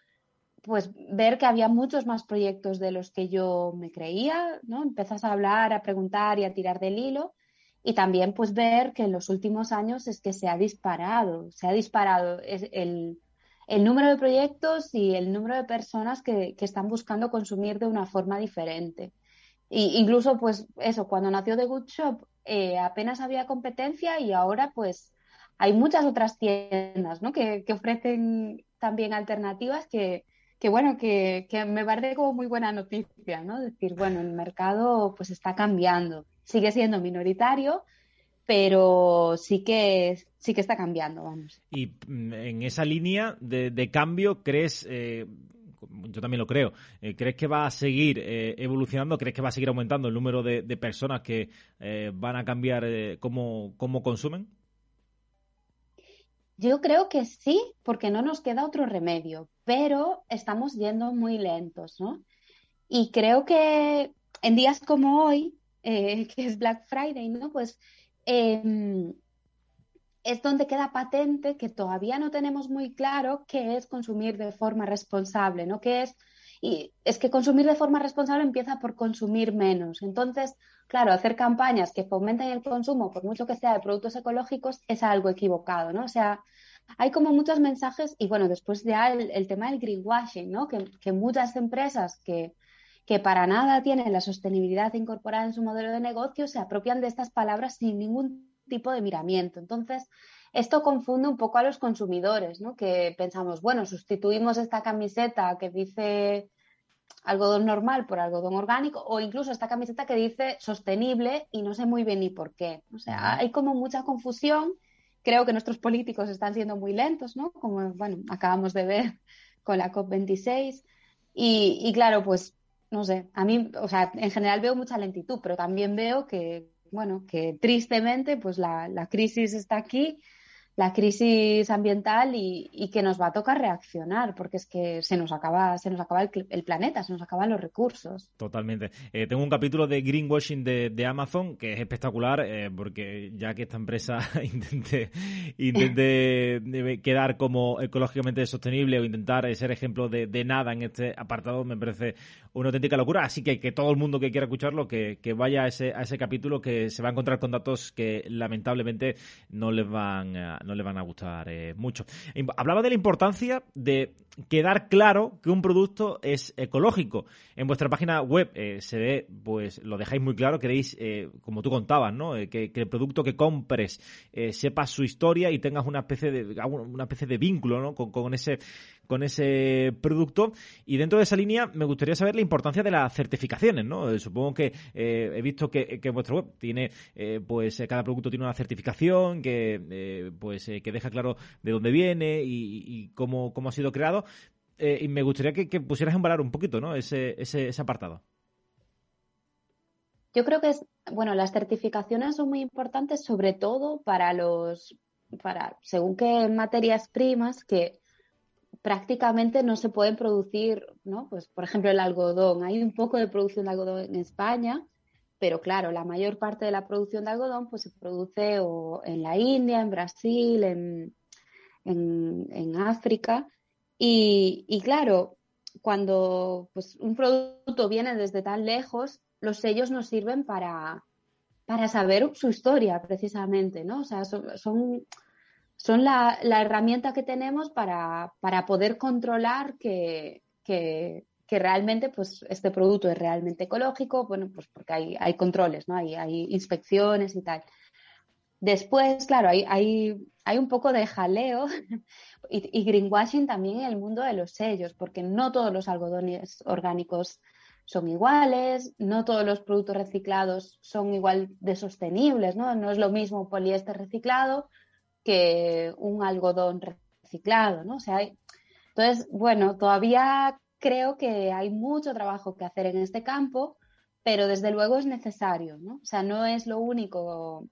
pues ver que había muchos más proyectos de los que yo me creía, ¿no? Empezas a hablar, a preguntar y a tirar del hilo y también pues ver que en los últimos años es que se ha disparado, se ha disparado el, número de proyectos y el número de personas que, están buscando consumir de una forma diferente. Y incluso pues eso, cuando nació The Good Shop eh, apenas había competencia y ahora pues hay muchas otras tiendas ¿no? que, que ofrecen también alternativas que, que bueno, que, que, me parece como muy buena noticia, ¿no? Decir, bueno, el mercado pues está cambiando, sigue siendo minoritario, pero sí que sí que está cambiando, vamos. Y mm, en esa línea de, cambio, ¿crees, eh, yo también lo creo, eh, ¿crees que va a seguir eh, evolucionando? ¿Crees que va a seguir aumentando el número de, personas que van a cambiar cómo, cómo consumen? Yo creo que sí, porque no nos queda otro remedio, pero estamos yendo muy lentos, ¿no? Y creo que en días como hoy, que es Black Friday, ¿no? Pues Em, es donde queda patente que todavía no tenemos muy claro qué es consumir de forma responsable, ¿no? ¿Qué es? Y es que consumir de forma responsable empieza por consumir menos. Entonces, claro, hacer campañas que fomenten el consumo, por mucho que sea de productos ecológicos, es algo equivocado, ¿no? O sea, hay como muchos mensajes y bueno, después ya el, tema del greenwashing, ¿no? Que, muchas empresas que, que para nada tienen la sostenibilidad incorporada en su modelo de negocio, se apropian de estas palabras sin ningún tipo de miramiento. Entonces, esto confunde un poco a los consumidores, ¿no? Que pensamos, bueno, sustituimos esta camiseta que dice algodón normal por algodón orgánico o incluso esta camiseta que dice sostenible y no sé muy bien ni por qué. O sea, hay como mucha confusión. Creo que nuestros políticos están siendo muy lentos, ¿no? Como, bueno, acabamos de ver con la COP26. Y, y claro, pues no sé, a mí, o sea, en general veo mucha lentitud, pero también veo que, bueno, que tristemente, pues la, la crisis está aquí la crisis ambiental y, que nos va a tocar reaccionar, porque es que se nos acaba, se nos acaba el, planeta, se nos acaban los recursos. Totalmente. Eh, tengo un capítulo de greenwashing de, Amazon que es espectacular, eh, porque ya que esta empresa intente, intente quedar como ecológicamente sostenible o intentar ser ejemplo de, nada en este apartado, me parece una auténtica locura. Así que que todo el mundo que quiera escucharlo, que, que vaya a ese, a ese capítulo, que se va a encontrar con datos que lamentablemente no les van a no le van a gustar eh, mucho. Hablaba de la importancia de quedar claro que un producto es ecológico. En vuestra página web eh, se ve, pues lo dejáis muy claro, queréis, eh, como tú contabas, ¿no? Que, el producto que compres sepa su historia y tengas una especie de, una especie de vínculo, ¿no? con ese con ese producto. Y dentro de esa línea me gustaría saber la importancia de las certificaciones, ¿no? Eh, supongo que eh, he visto que, que vuestra web tiene, eh, pues cada producto tiene una certificación que, pues que deja claro de dónde viene y, cómo, cómo ha sido creado. y me gustaría que, pusieras en valor un poquito, ¿no? Ese, ese, ese apartado. Yo creo que es, bueno, las certificaciones son muy importantes, sobre todo para los, para, según qué materias primas, que prácticamente no se pueden producir, ¿no? Pues, por ejemplo, el algodón. Hay un poco de producción de algodón en España, pero claro, la mayor parte de la producción de algodón pues, se produce en la India, en Brasil, en, en, África. Y, y, claro, cuando pues, un producto viene desde tan lejos, los sellos nos sirven para, para saber su historia, precisamente, ¿no? O sea, son la, herramienta que tenemos para, poder controlar que, realmente pues, este producto es realmente ecológico, bueno, pues porque hay, hay controles, ¿no? Hay, hay inspecciones y tal. Después, claro, hay, hay, un poco de jaleo y, greenwashing también en el mundo de los sellos, porque no todos los algodones orgánicos son iguales, no todos los productos reciclados son igual de sostenibles, ¿no? No es lo mismo poliéster reciclado que un algodón reciclado, ¿no? O sea, entonces, bueno, todavía creo que hay mucho trabajo que hacer en este campo, pero desde luego es necesario, ¿no? O sea, no es lo único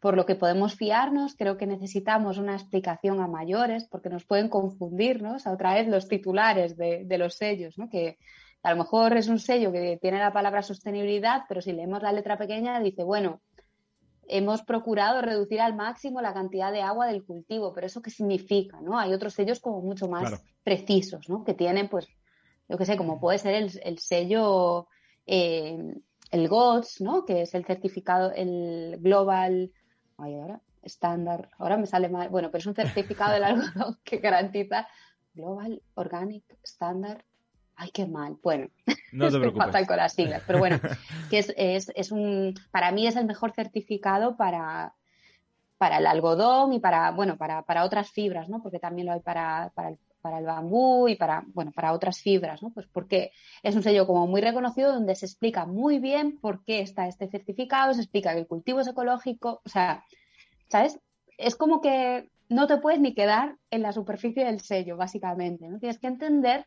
por lo que podemos fiarnos, creo que necesitamos una explicación a mayores, porque nos pueden confundirnos a otra vez los titulares de, de los sellos, ¿no? Que a lo mejor es un sello que tiene la palabra sostenibilidad, pero si leemos la letra pequeña dice, bueno, hemos procurado reducir al máximo la cantidad de agua del cultivo, pero ¿eso qué significa? ¿no? Hay otros sellos como mucho más precisos, ¿no? Que tienen, pues, yo qué sé, como puede ser el, sello, eh, el GOTS, ¿no? Que es el certificado, el Global, ay, ahora, estándar, ahora me sale mal, bueno, pero es un certificado del algodón que garantiza Global Organic Standard Ay, qué mal. Bueno, no te preocupes. con las siglas, pero bueno, que es, es, es, un, para mí es el mejor certificado para, para el algodón y para, bueno, para, para otras fibras, ¿no? Porque también lo hay para, para, el, para el bambú y para, bueno, para otras fibras, ¿no? Pues porque es un sello como muy reconocido donde se explica muy bien por qué está este certificado, se explica que el cultivo es ecológico, o sea, ¿sabes? Es como que no te puedes ni quedar en la superficie del sello, básicamente, ¿no? Tienes que entender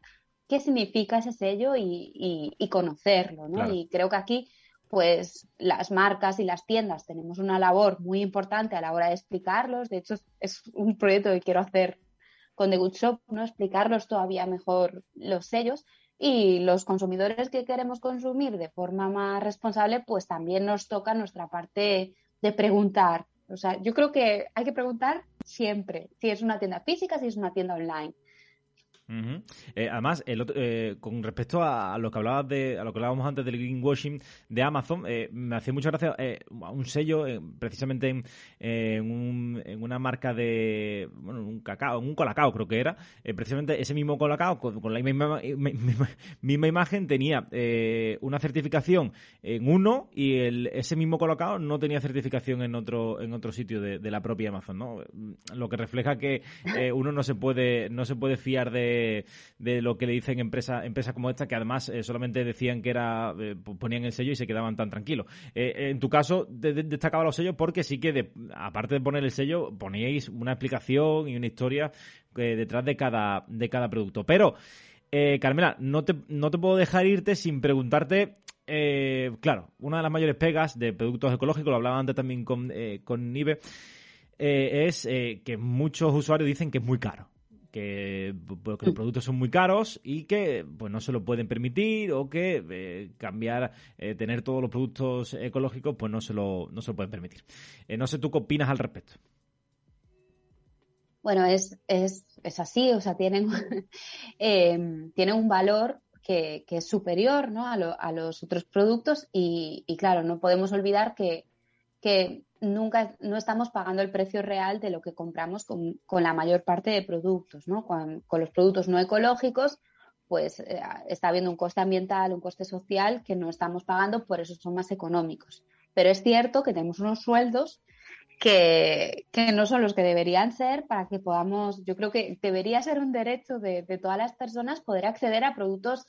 qué significa ese sello y, y, conocerlo, ¿no? Y creo que aquí pues las marcas y las tiendas tenemos una labor muy importante a la hora de explicarlos. De hecho, es un proyecto que quiero hacer con The Good Shop, ¿no? Explicarlos todavía mejor los sellos. Y los consumidores que queremos consumir de forma más responsable, pues también nos toca nuestra parte de preguntar. O sea, yo creo que hay que preguntar siempre, si es una tienda física, si es una tienda online. Eh, además, eh, con respecto a, lo que hablabas de, a lo que hablábamos antes del greenwashing de Amazon, eh, me hacía mucha gracia un sello, precisamente en, una marca de, bueno, un cacao, un colacao creo que era, precisamente ese mismo colacao con, la misma, misma, imagen tenía una certificación en uno y el, ese mismo colacao no tenía certificación en otro, en otro sitio de, de la propia Amazon, ¿no? Lo que refleja que uno no se puede, no se puede fiar de de, lo que le dicen empresas empresa como esta, que además eh, solamente decían que era, eh, ponían el sello y se quedaban tan tranquilos. Eh, en tu caso, destacaba los sellos porque sí que, aparte de poner el sello, poníais una explicación y una historia detrás de cada, de cada producto. Pero, Carmela, no te, no te puedo dejar irte sin preguntarte claro, una de las mayores pegas de productos ecológicos, lo hablaba antes también con, con Nive, es que muchos usuarios dicen que es muy caro que, los productos son muy caros y que pues no se lo pueden permitir o que eh, cambiar, eh, tener todos los productos ecológicos, pues no se lo, no se lo pueden permitir. Eh, no sé tú qué opinas al respecto. Bueno, es, es, es así, o sea, tienen, tienen un valor que, que, es superior ¿no? a, a, los otros productos y, y, claro, no podemos olvidar que, que nunca no estamos pagando el precio real de lo que compramos con, la mayor parte de productos, ¿no? Con, los productos no ecológicos, pues eh, está habiendo un coste ambiental, un coste social que no estamos pagando, por eso son más económicos. Pero es cierto que tenemos unos sueldos que, no son los que deberían ser para que podamos, yo creo que debería ser un derecho de, de todas las personas poder acceder a productos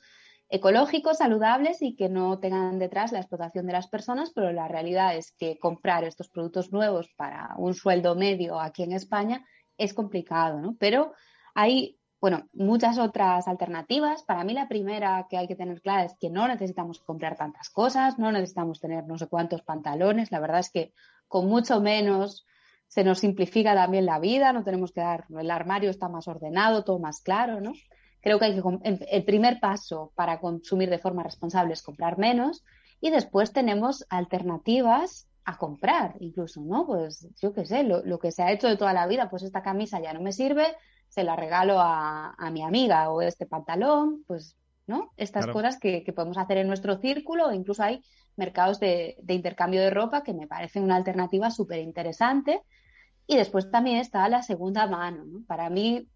ecológicos, saludables y que no tengan detrás la explotación de las personas, pero la realidad es que comprar estos productos nuevos para un sueldo medio aquí en España es complicado, ¿no? Pero hay, bueno, muchas otras alternativas. Para mí la primera que hay que tener clara es que no necesitamos comprar tantas cosas, no necesitamos tener no sé cuántos pantalones. La verdad es que con mucho menos se nos simplifica también la vida, no tenemos que dar, el armario está más ordenado, todo más claro, ¿no? Creo que, hay que el primer paso para consumir de forma responsable es comprar menos y después tenemos alternativas a comprar incluso, ¿no? Pues yo qué sé, lo, que se ha hecho de toda la vida, pues esta camisa ya no me sirve, se la regalo a, mi amiga o este pantalón, pues, ¿no? Estas cosas que, podemos hacer en nuestro círculo, incluso hay mercados de, de intercambio de ropa que me parecen una alternativa súper interesante. Y después también está la segunda mano, ¿no? Para mí,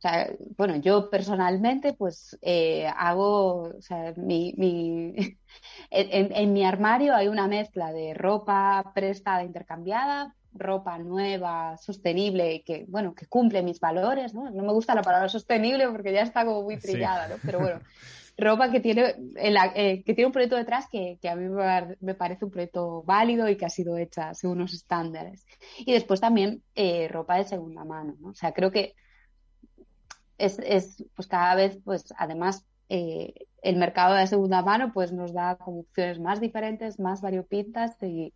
o sea, bueno, yo personalmente pues eh, hago, o sea, mi, mi en, en, mi armario hay una mezcla de ropa prestada, intercambiada, ropa nueva, sostenible, que, bueno, que cumple mis valores, ¿no? No me gusta la palabra sostenible porque ya está como muy trillada, ¿no? Pero bueno, ropa que tiene, eh, que tiene un proyecto detrás que, que a mí me, parece un proyecto válido y que ha sido hecha según unos estándares. Y después también eh, ropa de segunda mano, ¿no? O sea, creo que es, es pues cada vez, pues además, eh, el mercado de segunda mano pues nos da opciones más diferentes, más variopintas y,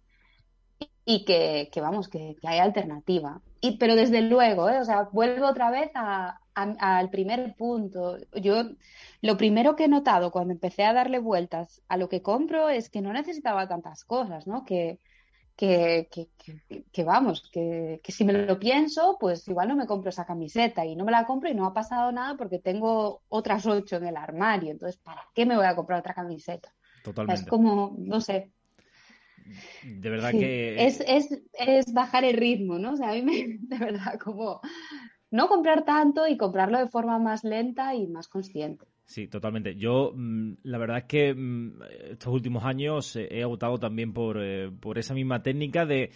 y que, vamos, que, que, hay alternativa. Y, pero desde luego, ¿eh? o sea, vuelvo otra vez al primer punto. Yo lo primero que he notado cuando empecé a darle vueltas a lo que compro es que no necesitaba tantas cosas, ¿no? Que, que, que, vamos, que, si me lo pienso, pues igual no me compro esa camiseta y no me la compro y no ha pasado nada porque tengo otras ocho en el armario. Entonces, ¿para qué me voy a comprar otra camiseta? Totalmente. es como, no sé. De verdad que. Es, es, es, bajar el ritmo, ¿no? O sea, a mí me, de verdad, como no comprar tanto y comprarlo de forma más lenta y más consciente. Sí, totalmente. Yo, mm, la verdad es que mm, estos últimos años he optado también por, eh, por esa misma técnica de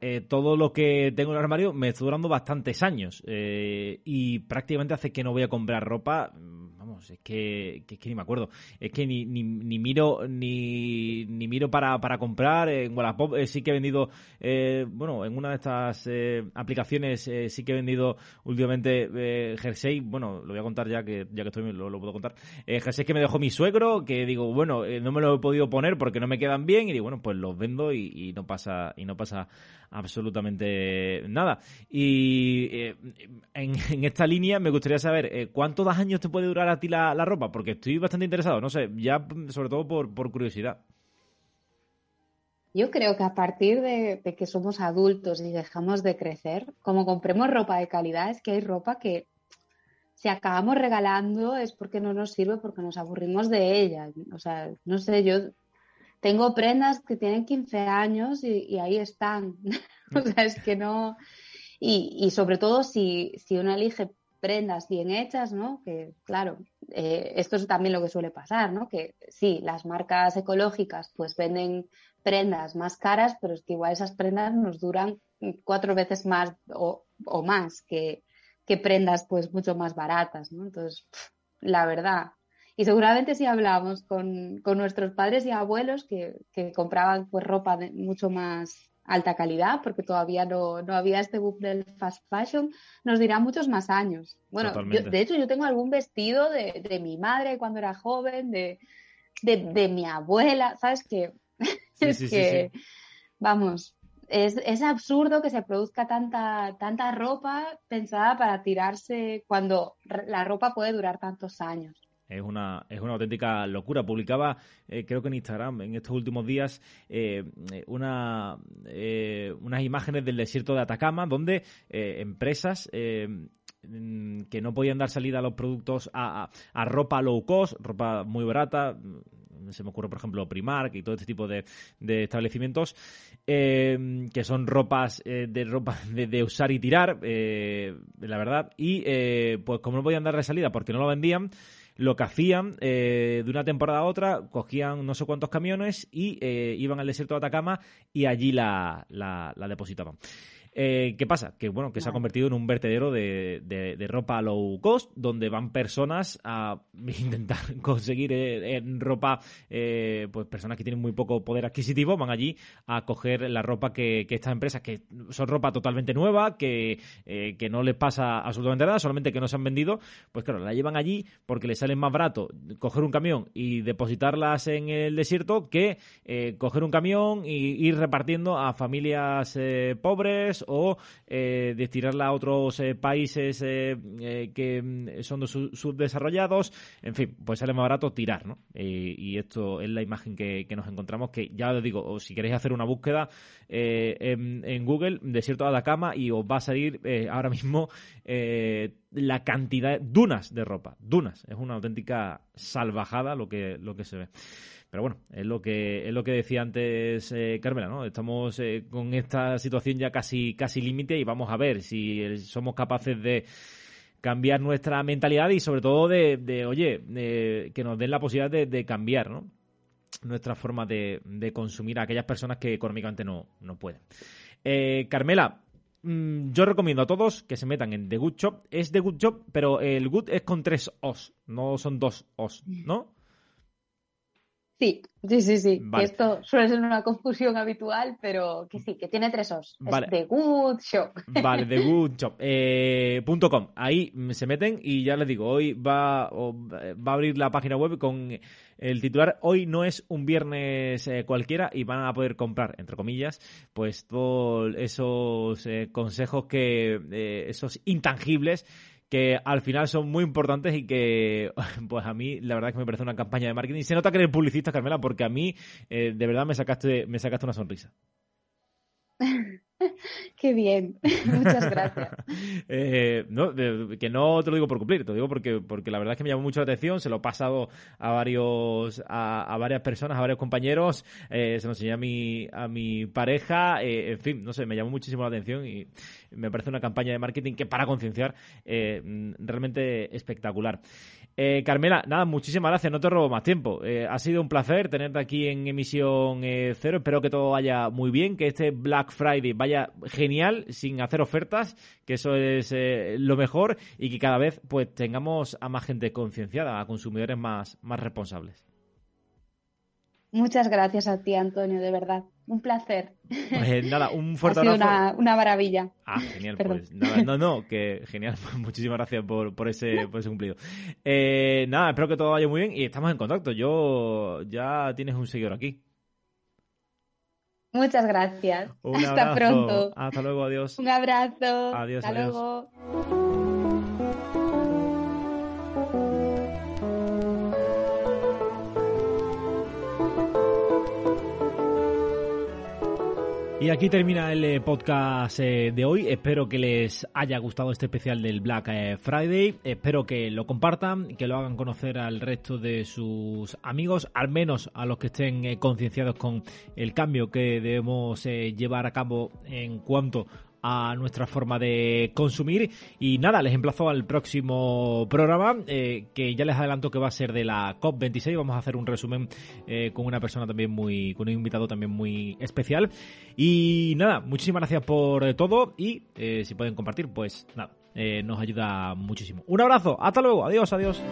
eh, todo lo que tengo en el armario me está durando bastantes años eh, y prácticamente hace que no voy a comprar ropa. Mm, vamos, es que, que, ni me acuerdo. Es que ni, ni, ni miro ni, ni miro para, para comprar. En Wallapop eh, sí que he vendido, bueno, en una de estas aplicaciones sí que he vendido últimamente jersey. Bueno, lo voy a contar ya que ya que estoy lo, lo puedo contar. jersey que me dejó mi suegro, que digo, bueno, no me lo he podido poner porque no me quedan bien y digo, bueno, pues los vendo y, y no pasa y no pasa absolutamente nada. Y eh, en, esta línea me gustaría saber eh, cuántos años te puede durar a ti la, ropa, porque estoy bastante interesado, no sé, ya sobre todo por, curiosidad. Yo creo que a partir de, que somos adultos y dejamos de crecer, como compremos ropa de calidad, es que hay ropa que si acabamos regalando es porque no nos sirve, porque nos aburrimos de ella. O sea, no sé, yo tengo prendas que tienen 15 años y, ahí están. o sea, es que no. Y, sobre todo si, uno elige prendas bien hechas, ¿no? Que claro, eh, esto es también lo que suele pasar, ¿no? Que sí, las marcas ecológicas pues venden prendas más caras, pero es que igual esas prendas nos duran cuatro veces más o, más que, prendas pues mucho más baratas, ¿no? Entonces, la verdad, y seguramente si hablamos con, nuestros padres y abuelos que, compraban pues ropa de mucho más alta calidad, porque todavía no, había este boom del fast fashion, nos dirán muchos más años. Bueno, de hecho yo tengo algún vestido de, mi madre cuando era joven, de, mi abuela, ¿sabes? Que es que, vamos, es, es, absurdo que se produzca tanta, tanta ropa pensada para tirarse cuando la ropa puede durar tantos años. Es una, es una auténtica locura. Publicaba, eh, creo que en Instagram, en estos últimos días, eh, una, eh, unas imágenes del desierto de Atacama, donde empresas mm, que no podían dar salida a los productos a, ropa low cost, ropa muy barata, mm, se me ocurre, por ejemplo, Primark y todo este tipo de, establecimientos, que son ropas de ropa de, usar y tirar, la verdad, y pues como no podían darle salida porque no lo vendían, lo que hacían eh, de una temporada a otra, cogían no sé cuántos camiones y eh, iban al desierto de Atacama y allí la, la depositaban. Eh, ¿Qué pasa? Que bueno, que se ha convertido en un vertedero de, de, ropa low cost, donde van personas a intentar conseguir eh, en ropa, eh, pues personas que tienen muy poco poder adquisitivo, van allí a coger la ropa que, que estas empresas, que son ropa totalmente nueva, que, que no les pasa absolutamente nada, solamente que no se han vendido, pues claro, la llevan allí porque les sale más barato coger un camión y depositarlas en el desierto que coger un camión y ir repartiendo a familias pobres o eh, destinarla a otros eh, países eh, eh, que mm, son subdesarrollados. En fin, pues sale más barato tirar, ¿no? y esto es la imagen que, nos encontramos, que ya os digo, si queréis hacer una búsqueda en, en, Google, desierto de Atacama, y os va a salir ahora mismo la cantidad, dunas de ropa, dunas. Es una auténtica salvajada lo que, lo que se ve. Pero bueno, es lo que, es lo que decía antes eh, Carmela, ¿no? Estamos eh, con esta situación ya casi, casi límite y vamos a ver si somos capaces de cambiar nuestra mentalidad y sobre todo de, oye, que nos den la posibilidad de, cambiar, ¿no? Nuestra forma de, consumir a aquellas personas que económicamente no, no pueden. Eh, Carmela, mm, yo recomiendo a todos que se metan en The Good Shop. Es The Good Shop, pero el Good es con tres Os, no son dos Os, ¿no? Sí, sí, sí, sí. Esto suele ser una confusión habitual, pero que sí, que tiene tres os. Es The Good Shop. Vale, The Good Shop. Eh, Ahí se meten y ya les digo, hoy va, va a abrir la página web con el titular Hoy no es un viernes eh, cualquiera y van a poder comprar, entre comillas, pues todos esos eh, consejos que, eh, esos intangibles que al final son muy importantes y que, pues a mí, la verdad es que me parece una campaña de marketing. Se nota que eres publicista, Carmela, porque a mí, eh, de verdad, me sacaste, me sacaste una sonrisa. Qué bien, muchas gracias. Eh, que no te lo digo por cumplir, te lo digo porque, porque la verdad es que me llamó mucho la atención, se lo he pasado a varios, a, varias personas, a varios compañeros, eh, se lo enseñé a mi, a mi pareja, eh, en fin, no sé, me llamó muchísimo la atención y me parece una campaña de marketing que para concienciar realmente espectacular. Eh, Carmela, nada, muchísimas gracias, no te robo más tiempo. Eh, ha sido un placer tenerte aquí en emisión eh, cero. Espero que todo vaya muy bien, que este Black Friday vaya genial, sin hacer ofertas, que eso es lo mejor y que cada vez pues tengamos a más gente concienciada, a consumidores más, más responsables. Muchas gracias a ti, Antonio, de verdad. Un placer. Pues nada, un fuerte ha sido Una, maravilla. Ah, genial. Pues nada, no, no, que genial. Muchísimas gracias por, por, ese, por ese cumplido. Eh, nada, espero que todo vaya muy bien y estamos en contacto. Yo ya tienes un seguidor aquí. Muchas gracias. Hasta pronto. Hasta luego, adiós. Un abrazo. Adiós, Hasta luego. Y aquí termina el eh, podcast eh, de hoy. Espero que les haya gustado este especial del Black eh, Friday. Espero que lo compartan, que lo hagan conocer al resto de sus amigos, al menos a los que estén concienciados con el cambio que debemos llevar a cabo en cuanto a nuestra forma de consumir. Y nada, les emplazo al próximo programa, eh, que ya les adelanto que va a ser de la COP26. Vamos a hacer un resumen eh, con una persona también muy, con un invitado también muy especial. Y nada, muchísimas gracias por todo y eh, si pueden compartir, pues nada, nos ayuda muchísimo. Un abrazo, hasta luego, adiós, adiós.